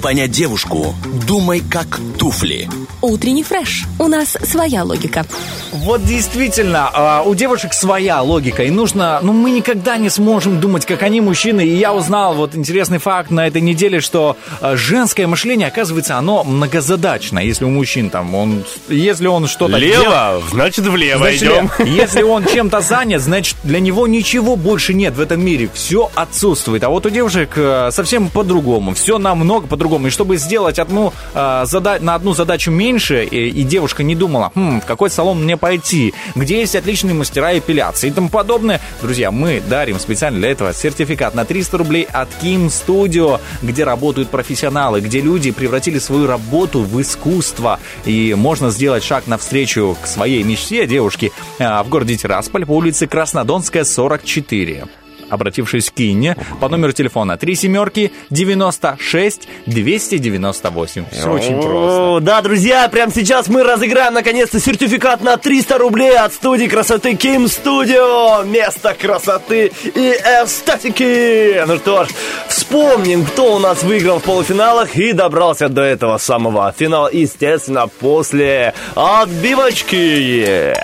понять девушку, думай как туфли. Утренний фреш. У нас своя логика. Вот действительно, а, у девушек своя логика, и нужно, ну, мы никогда не сможем думать, как они, мужчины. И я узнал вот интересный факт на этой неделе, что а, женское мышление, оказывается, оно многозадачно. Если у мужчин там, он, если он что-то Лево, делает- значит влево Значит, идем. Если он чем-то занят, значит, для него ничего больше нет в этом мире. Все отсутствует. А вот у девушек э, совсем по-другому. Все намного по-другому. И чтобы сделать одну, зада- на одну задачу меньше, и, и девушка не думала, хм, в какой салон мне пойти, где есть отличные мастера эпиляции и тому подобное, друзья, мы дарим специально для этого сертификат на 300 рублей от Kim Studio, где работают профессионалы, где люди превратили свою работу в искусство. И можно сделать шаг навстречу к своей мечте девушки а, в городе Тирасполь по улице Краснодонская, 44 обратившись к Инне по номеру телефона 3 семерки 96 298. Все очень просто. Да, друзья, прямо сейчас мы разыграем наконец-то сертификат на 300 рублей от студии красоты Ким Студио. Место красоты и эстетики. Ну что ж, вспомним, кто у нас выиграл в полуфиналах и добрался до этого самого финала, естественно, после отбивочки.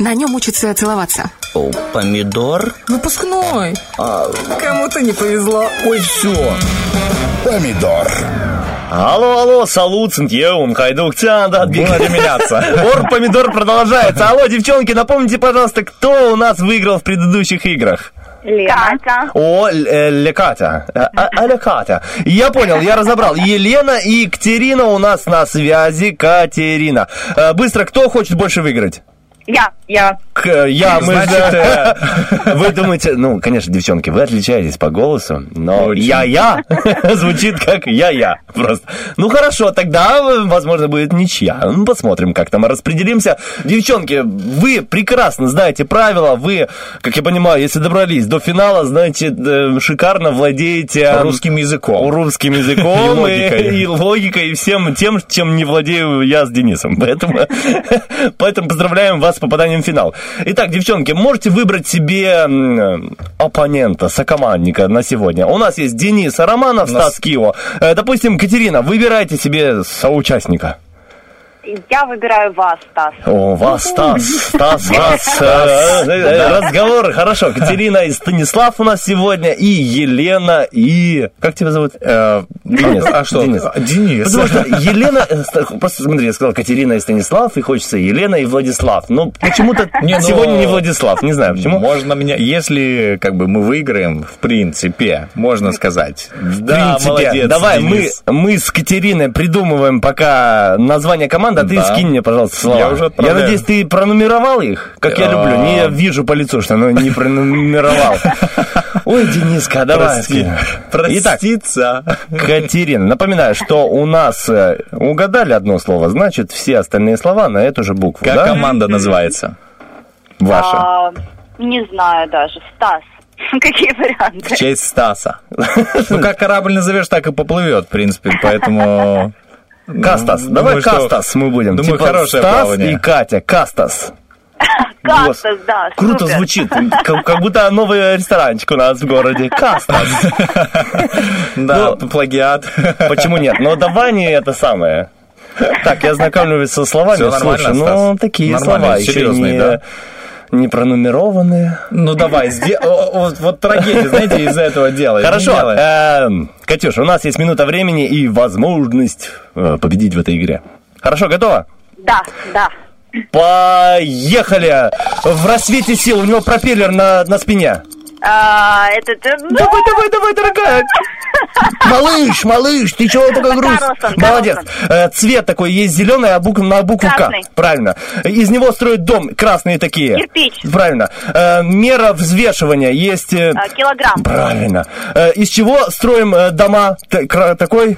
На нем учатся целоваться. О, помидор? Выпускной. А, Кому-то не повезло. ой, все. Помидор. Алло, алло, салут, Сантьеум, Хайдук-Тян, да, Будем меняться. Ор помидор продолжается. Алло, девчонки, напомните, пожалуйста, кто у нас выиграл в предыдущих играх? Лена. О, Л- э, Лекатя. Э, а- а. Я понял, я разобрал. Елена и Екатерина у нас на связи. Катерина. Э, Быстро, кто хочет больше выиграть? Я, я. К- Я, мы Значит, же- Вы думаете, ну, конечно, девчонки, вы отличаетесь по голосу, но я-я звучит как я-я просто. Ну, хорошо, тогда, возможно, будет ничья. Ну, посмотрим, как там распределимся. Девчонки, вы прекрасно знаете правила, вы, как я понимаю, если добрались до финала, знаете, э, шикарно владеете... Русским языком. Русским языком И логикой. и логикой, и всем тем, чем не владею я с Денисом. Поэтому, поэтому поздравляем вас с попаданием в финал. Итак, девчонки, можете выбрать себе оппонента, сокомандника на сегодня. У нас есть Денис Романов, Стас Кио. Э, Допустим, Катерина, выбирайте себе соучастника. Я выбираю вас, Стас. О, вас, Стас, Стас, вас. э, э, Да. Разговор, хорошо. Катерина и Станислав у нас сегодня, и Елена, и... Как тебя зовут? Денис. А что? Денис. Денис. Потому что Елена... э, ст- Просто смотри, я сказал Катерина и Станислав, и хочется Елена и Владислав. Но почему-то ну, сегодня не Владислав, не знаю почему. Можно меня, если как бы мы выиграем, в принципе, можно сказать. Да, молодец. Давай, мы, мы с Катериной придумываем пока название команды, а ты Да. скинь мне, пожалуйста, слова. Я уже отправляю. надеюсь, ты пронумеровал их, как я А. люблю. Не я вижу по лицу, что оно не пронумеровал. Ой, Дениска, давай. Прости. скинь. Итак, Проститься. Катерина, напоминаю, что у нас э, угадали одно слово, значит, все остальные слова на эту же букву, Как да? команда называется? Ваша. А, не знаю даже. Стас. Какие В варианты? честь Стаса. Ну, как корабль назовешь, так и поплывет, в принципе, поэтому... Кастас. Ну, Давай думаю, что- Кастас мы будем. Думаю, Типа хорошее Стас плавание. и Катя. Кастас. Кастас, да. Круто супер. звучит, как, как будто новый ресторанчик у нас в городе. Кастас. Да, плагиат. Почему нет? Но давай не это самое. Так, я знакомлюсь со словами. Слушай, ну, такие слова еще серьезные, не, да? не пронумерованные. Ну, давай, вот трагедия, знаете, из-за этого делаем. Хорошо, эм, Катюш, у нас есть минута времени и возможность э, победить в этой игре. Хорошо, готова? Да, да. Поехали! В рассвете сил у него пропеллер на, на спине. А, ну, Давай, давай, давай, дорогая. Малыш, малыш, ты чего такой? Карлсон, Молодец. Э, Цвет такой есть зеленый, а букв, на букву Красный. К. Правильно. Из него строят дом. Красные такие. Кирпич. Правильно. Э, Мера взвешивания есть. э, а, Килограмм. Правильно. Из чего строим дома? Такой?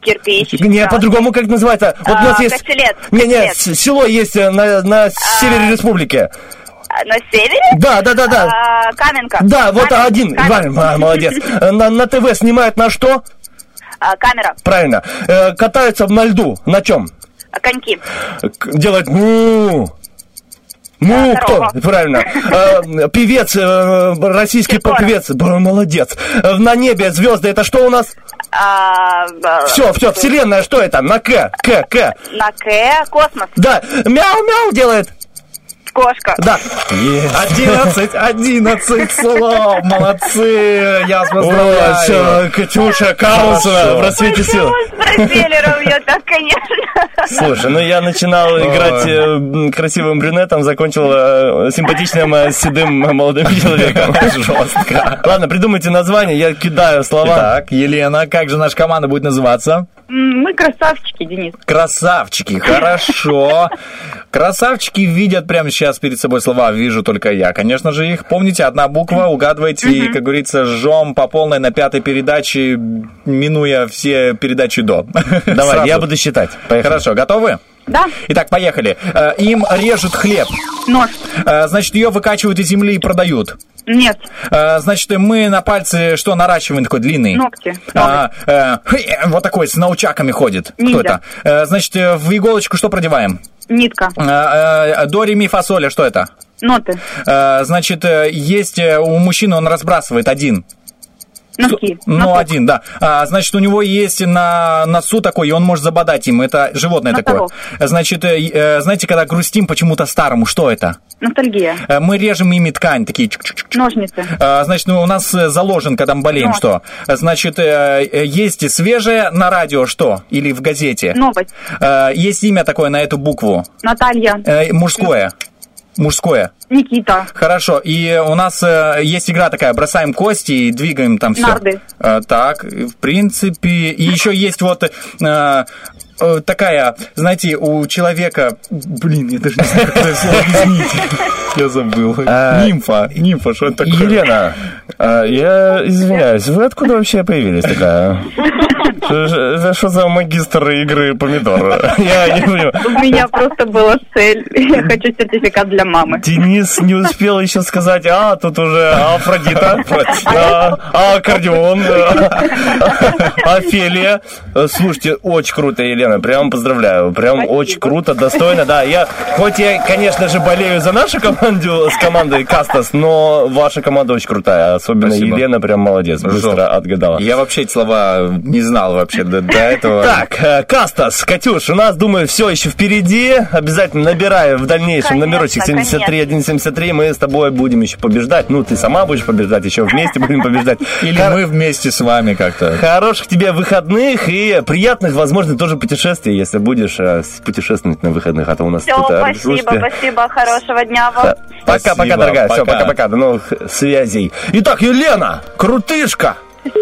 Кирпич. Не, да. по-другому как называется? Вот у А, нас есть... костелец, Не, не, село есть на, на севере республики. На севере? Да, да, да, да. А, Каменка. Да, вот один. а, молодец. Э, На, на ТВ снимают на что? А, Камера. Правильно. Э, катаются на льду. На чем? А, Коньки. Делают му. Ну, А, кто? Правильно. Э, Певец, э, российский Киркоров. певец. Молодец. На небе звезды, это что у нас? А, Все, все, вселенная, что это? На К, К, К. На К. Космос. Да, мяу-мяу делает. Кошка. Да. 11, 11 слов, молодцы, я вас поздравляю. Катюша Хорошо. в рассвете сил. Так, конечно. Слушай, ну я начинал играть э, красивым брюнетом, закончил э, симпатичным э, седым молодым человеком. Жестко. Ладно, придумайте название, я кидаю слова. Так, Елена, как же наша команда будет называться? Мы красавчики, Денис. Красавчики, хорошо. Красавчики видят прямо сейчас перед собой слова, вижу только я. Конечно же, их помните, одна буква, угадывайте, и, как говорится, жжем по полной на пятой передаче, минуя все передачи до. Давай, Сразу. я буду считать. Поехали. Хорошо, готовы? Да. Итак, поехали. Э, Им режут хлеб. Нож. Э, Значит, ее выкачивают из земли и продают. Нет. Э, Значит, мы на пальце что наращиваем такой длинный? Ногти. А, э, вот такой с научаками ходит. Кто Ниндзя. это? Э, Значит, э, в иголочку что продеваем? Нитка. Э, э, До, ре, ми, фа, соль, а что это? Ноты. Э, Значит, есть у мужчины, он разбрасывает один. Носки. Ну, один, да. А, значит, у него есть на носу такой, и он может забодать им. Это животное Носорог. такое. Значит, э, э, знаете, когда грустим почему-то старому, что это? Ностальгия. Э, Мы режем ими ткань, такие. Ножницы. А, Значит, ну, у нас заложен, когда мы болеем, Нож. что? Значит, есть свежее на радио, что? Или в газете? Новость. Есть имя такое на эту букву. Наталья. Мужское. Мужское. Никита. Хорошо. И у нас э, есть игра такая, бросаем кости и двигаем там все. Нарды. так, в принципе. И еще есть вот э, э, такая, знаете, у человека... Блин, я даже не знаю, как это слово объяснить. Я забыл. А, Нимфа. Нимфа, что это такое? Елена, а, я извиняюсь, вы откуда вообще появились такая? Это что за магистр игры помидор? Я не понимаю. У меня просто была цель. Я хочу сертификат для мамы. Денис не успел еще сказать, а, тут уже Афродита, а, а, аккордеон, а, Офелия. Слушайте, очень круто, Елена, прям поздравляю, прям очень круто, достойно, да. Я, хоть я, конечно же, болею за нашу команду с командой Кастас, но ваша команда очень крутая, особенно. Елена прям молодец, быстро отгадала. Я вообще эти слова не знал вообще до, до этого. Так, э, Кастас, Катюш, у нас, думаю, все еще впереди. Обязательно набирай в дальнейшем Конечно, номерочек 73 173. Мы с тобой будем еще побеждать. Ну, ты сама будешь побеждать, еще вместе будем побеждать. Или Хор- мы вместе с вами как-то. Хороших тебе выходных и приятных, возможно, тоже путешествий, если будешь э, путешествовать на выходных, а то у нас Все, тут спасибо, слушайте. спасибо, хорошего дня вам. Пока-пока, дорогая. Все, пока. пока-пока. До новых связей. Итак, Елена, крутышка.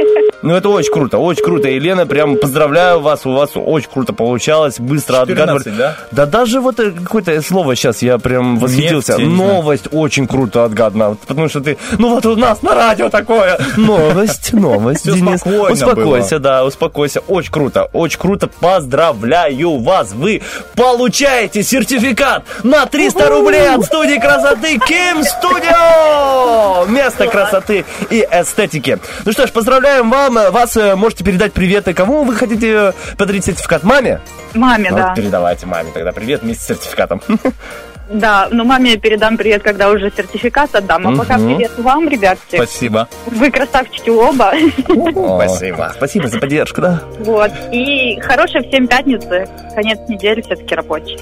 Ну, это очень круто, очень круто. Елена, прям поздравляю вас, у вас очень круто получалось, быстро 14, отгадывали. да? Да даже вот э, какое-то слово сейчас я прям восхитился. Нефть, я не знаю. Новость очень круто отгадана, потому что ты, ну вот у нас на радио такое. Новость, новость, Денис. Успокойся, было. да, успокойся. Очень круто, очень круто. Поздравляю вас. Вы получаете сертификат на 300 рублей от студии красоты Ким Студио. Место красоты и эстетики. Ну что ж, поздравляем вам. Вас э, можете передать приветы. Кому вы хотите э, подарить сертификат? Маме? Маме, Вот да. передавайте маме тогда привет вместе с сертификатом. Да, ну маме я передам привет, когда уже сертификат отдам. А пока Мгм. привет вам, ребятки. Спасибо. Вы красавчики оба. Спасибо. Спасибо за поддержку, да. Вот. И хорошей всем пятницы. Конец недели все-таки рабочий.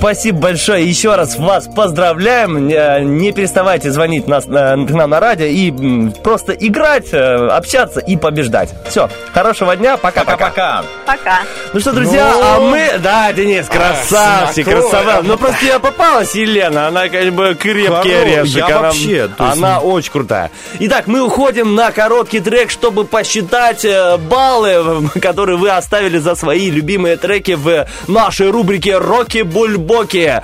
Спасибо большое. Еще раз вас поздравляем. Не не переставайте звонить нас, э, к нам на радио и просто играть, э, общаться и побеждать. Все. Хорошего дня. Пока-пока. Пока. Пока. Ну что, друзья, Ну, а мы... Да, Денис, красавчик, знакомая. красава. Ну просто я попалась, Елена. Она как бы крепкий орешек. я она, вообще, есть- она очень крутая. Итак, мы уходим на короткий трек, чтобы посчитать э, баллы, которые вы оставили за свои любимые треки в нашей рубрике «Роки Бульбоки».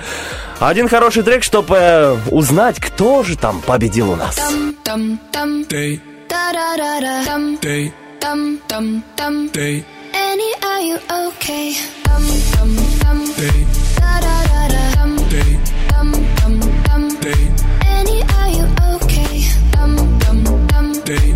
Один хороший трек, чтобы узнать, кто же там победил у нас. Dum dum Day, da da da da dum day, dum dum dum. day, Annie, are you okay? Dum dum dum day, da da da da dum day, dum dum dum. day, Annie, are you okay? Dum dum dum day,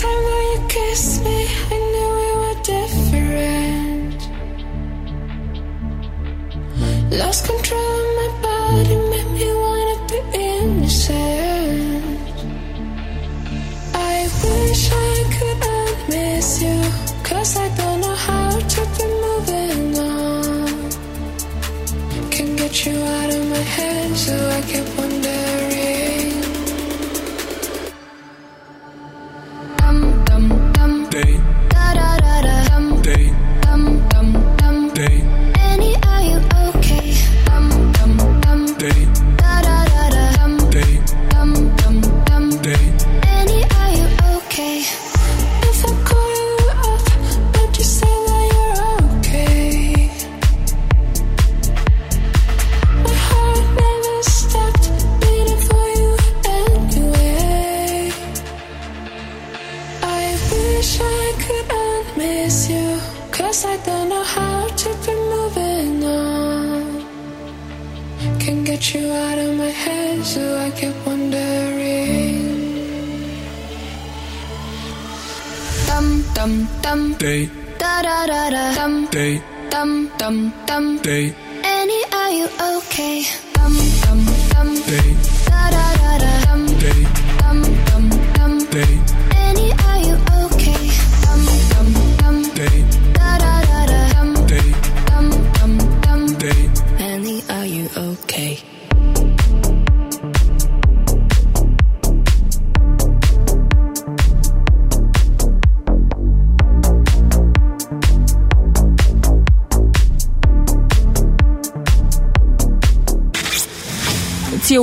time that you kiss me, I knew we were different. Lost control of my body, made me wanna be innocent. I wish I could unmiss you, cause I don't know how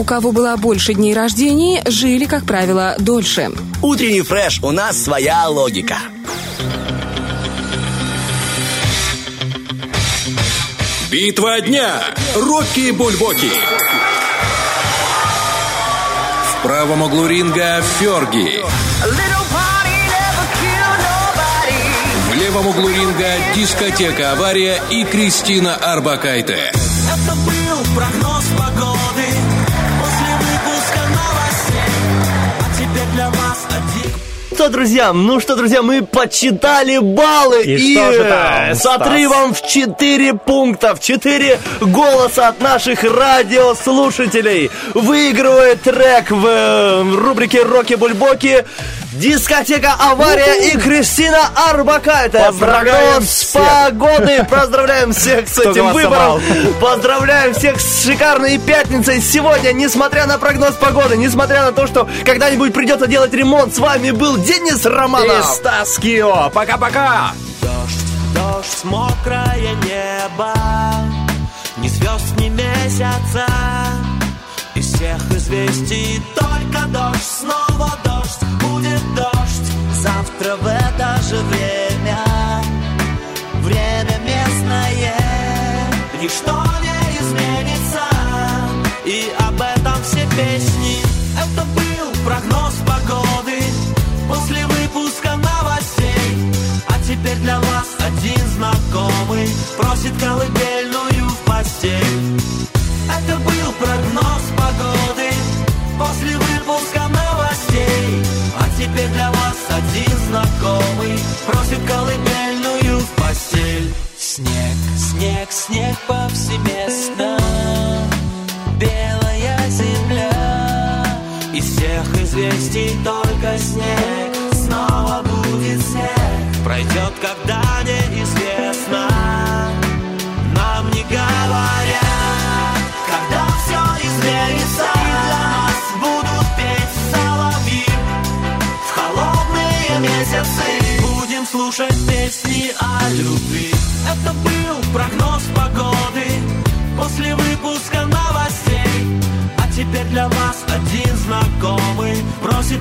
кого было больше дней рождения, жили, как правило, дольше. Утренний фреш, у нас своя логика. Битва дня. Рокки Бульбоки. В правом углу ринга Ферги. В левом углу ринга дискотека «Авария» и Кристина Арбакайте. Это был прогноз Что, друзья, ну что, друзья, мы подсчитали баллы И что же там, с отрывом в 4 пункта, в 4 голоса от наших радиослушателей. Выигрывает трек в, э, в рубрике «Роки Бульбоки» дискотека «Авария» и Кристина Арбакайте. Поздравляем Прогноз всех. погоды. Поздравляем всех с Кто этим выбором. Поздравляем всех с шикарной пятницей. Сегодня, несмотря на прогноз погоды, несмотря на то, что когда-нибудь придется делать ремонт, с вами был Денис И Романов. Стас Кио. Пока-пока. Дождь, мокрое небо, ни звезд, ни месяца. Из всех известий только дождь, снова дождь, дождь. Завтра в это же время, время местное, ничто не изменится. И об этом все песни. Это был прогноз погоды после выпуска новостей. А теперь для вас один знакомый просит колыбельную в постель. Это был прогноз погоды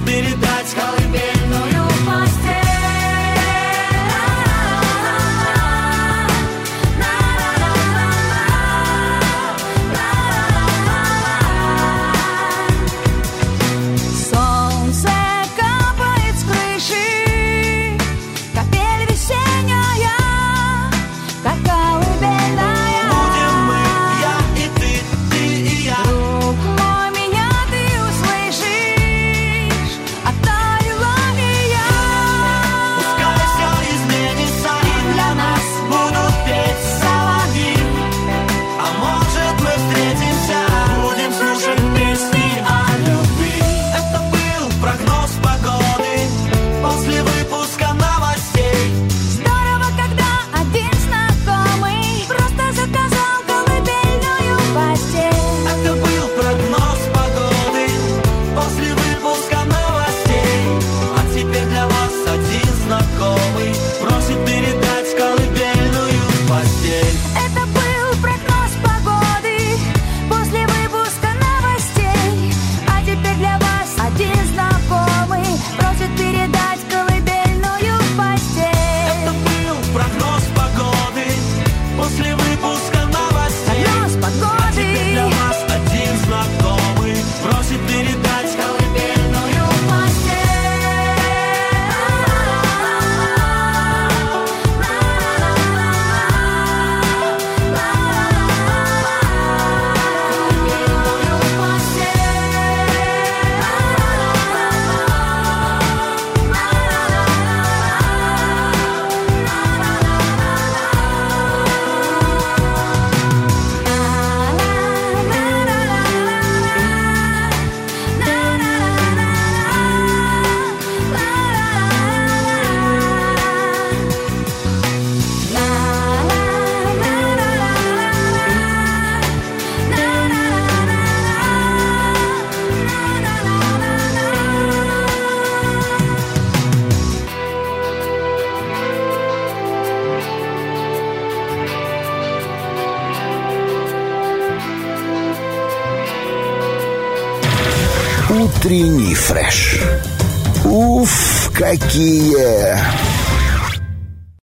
передать Утренний фреш. Уф, какие!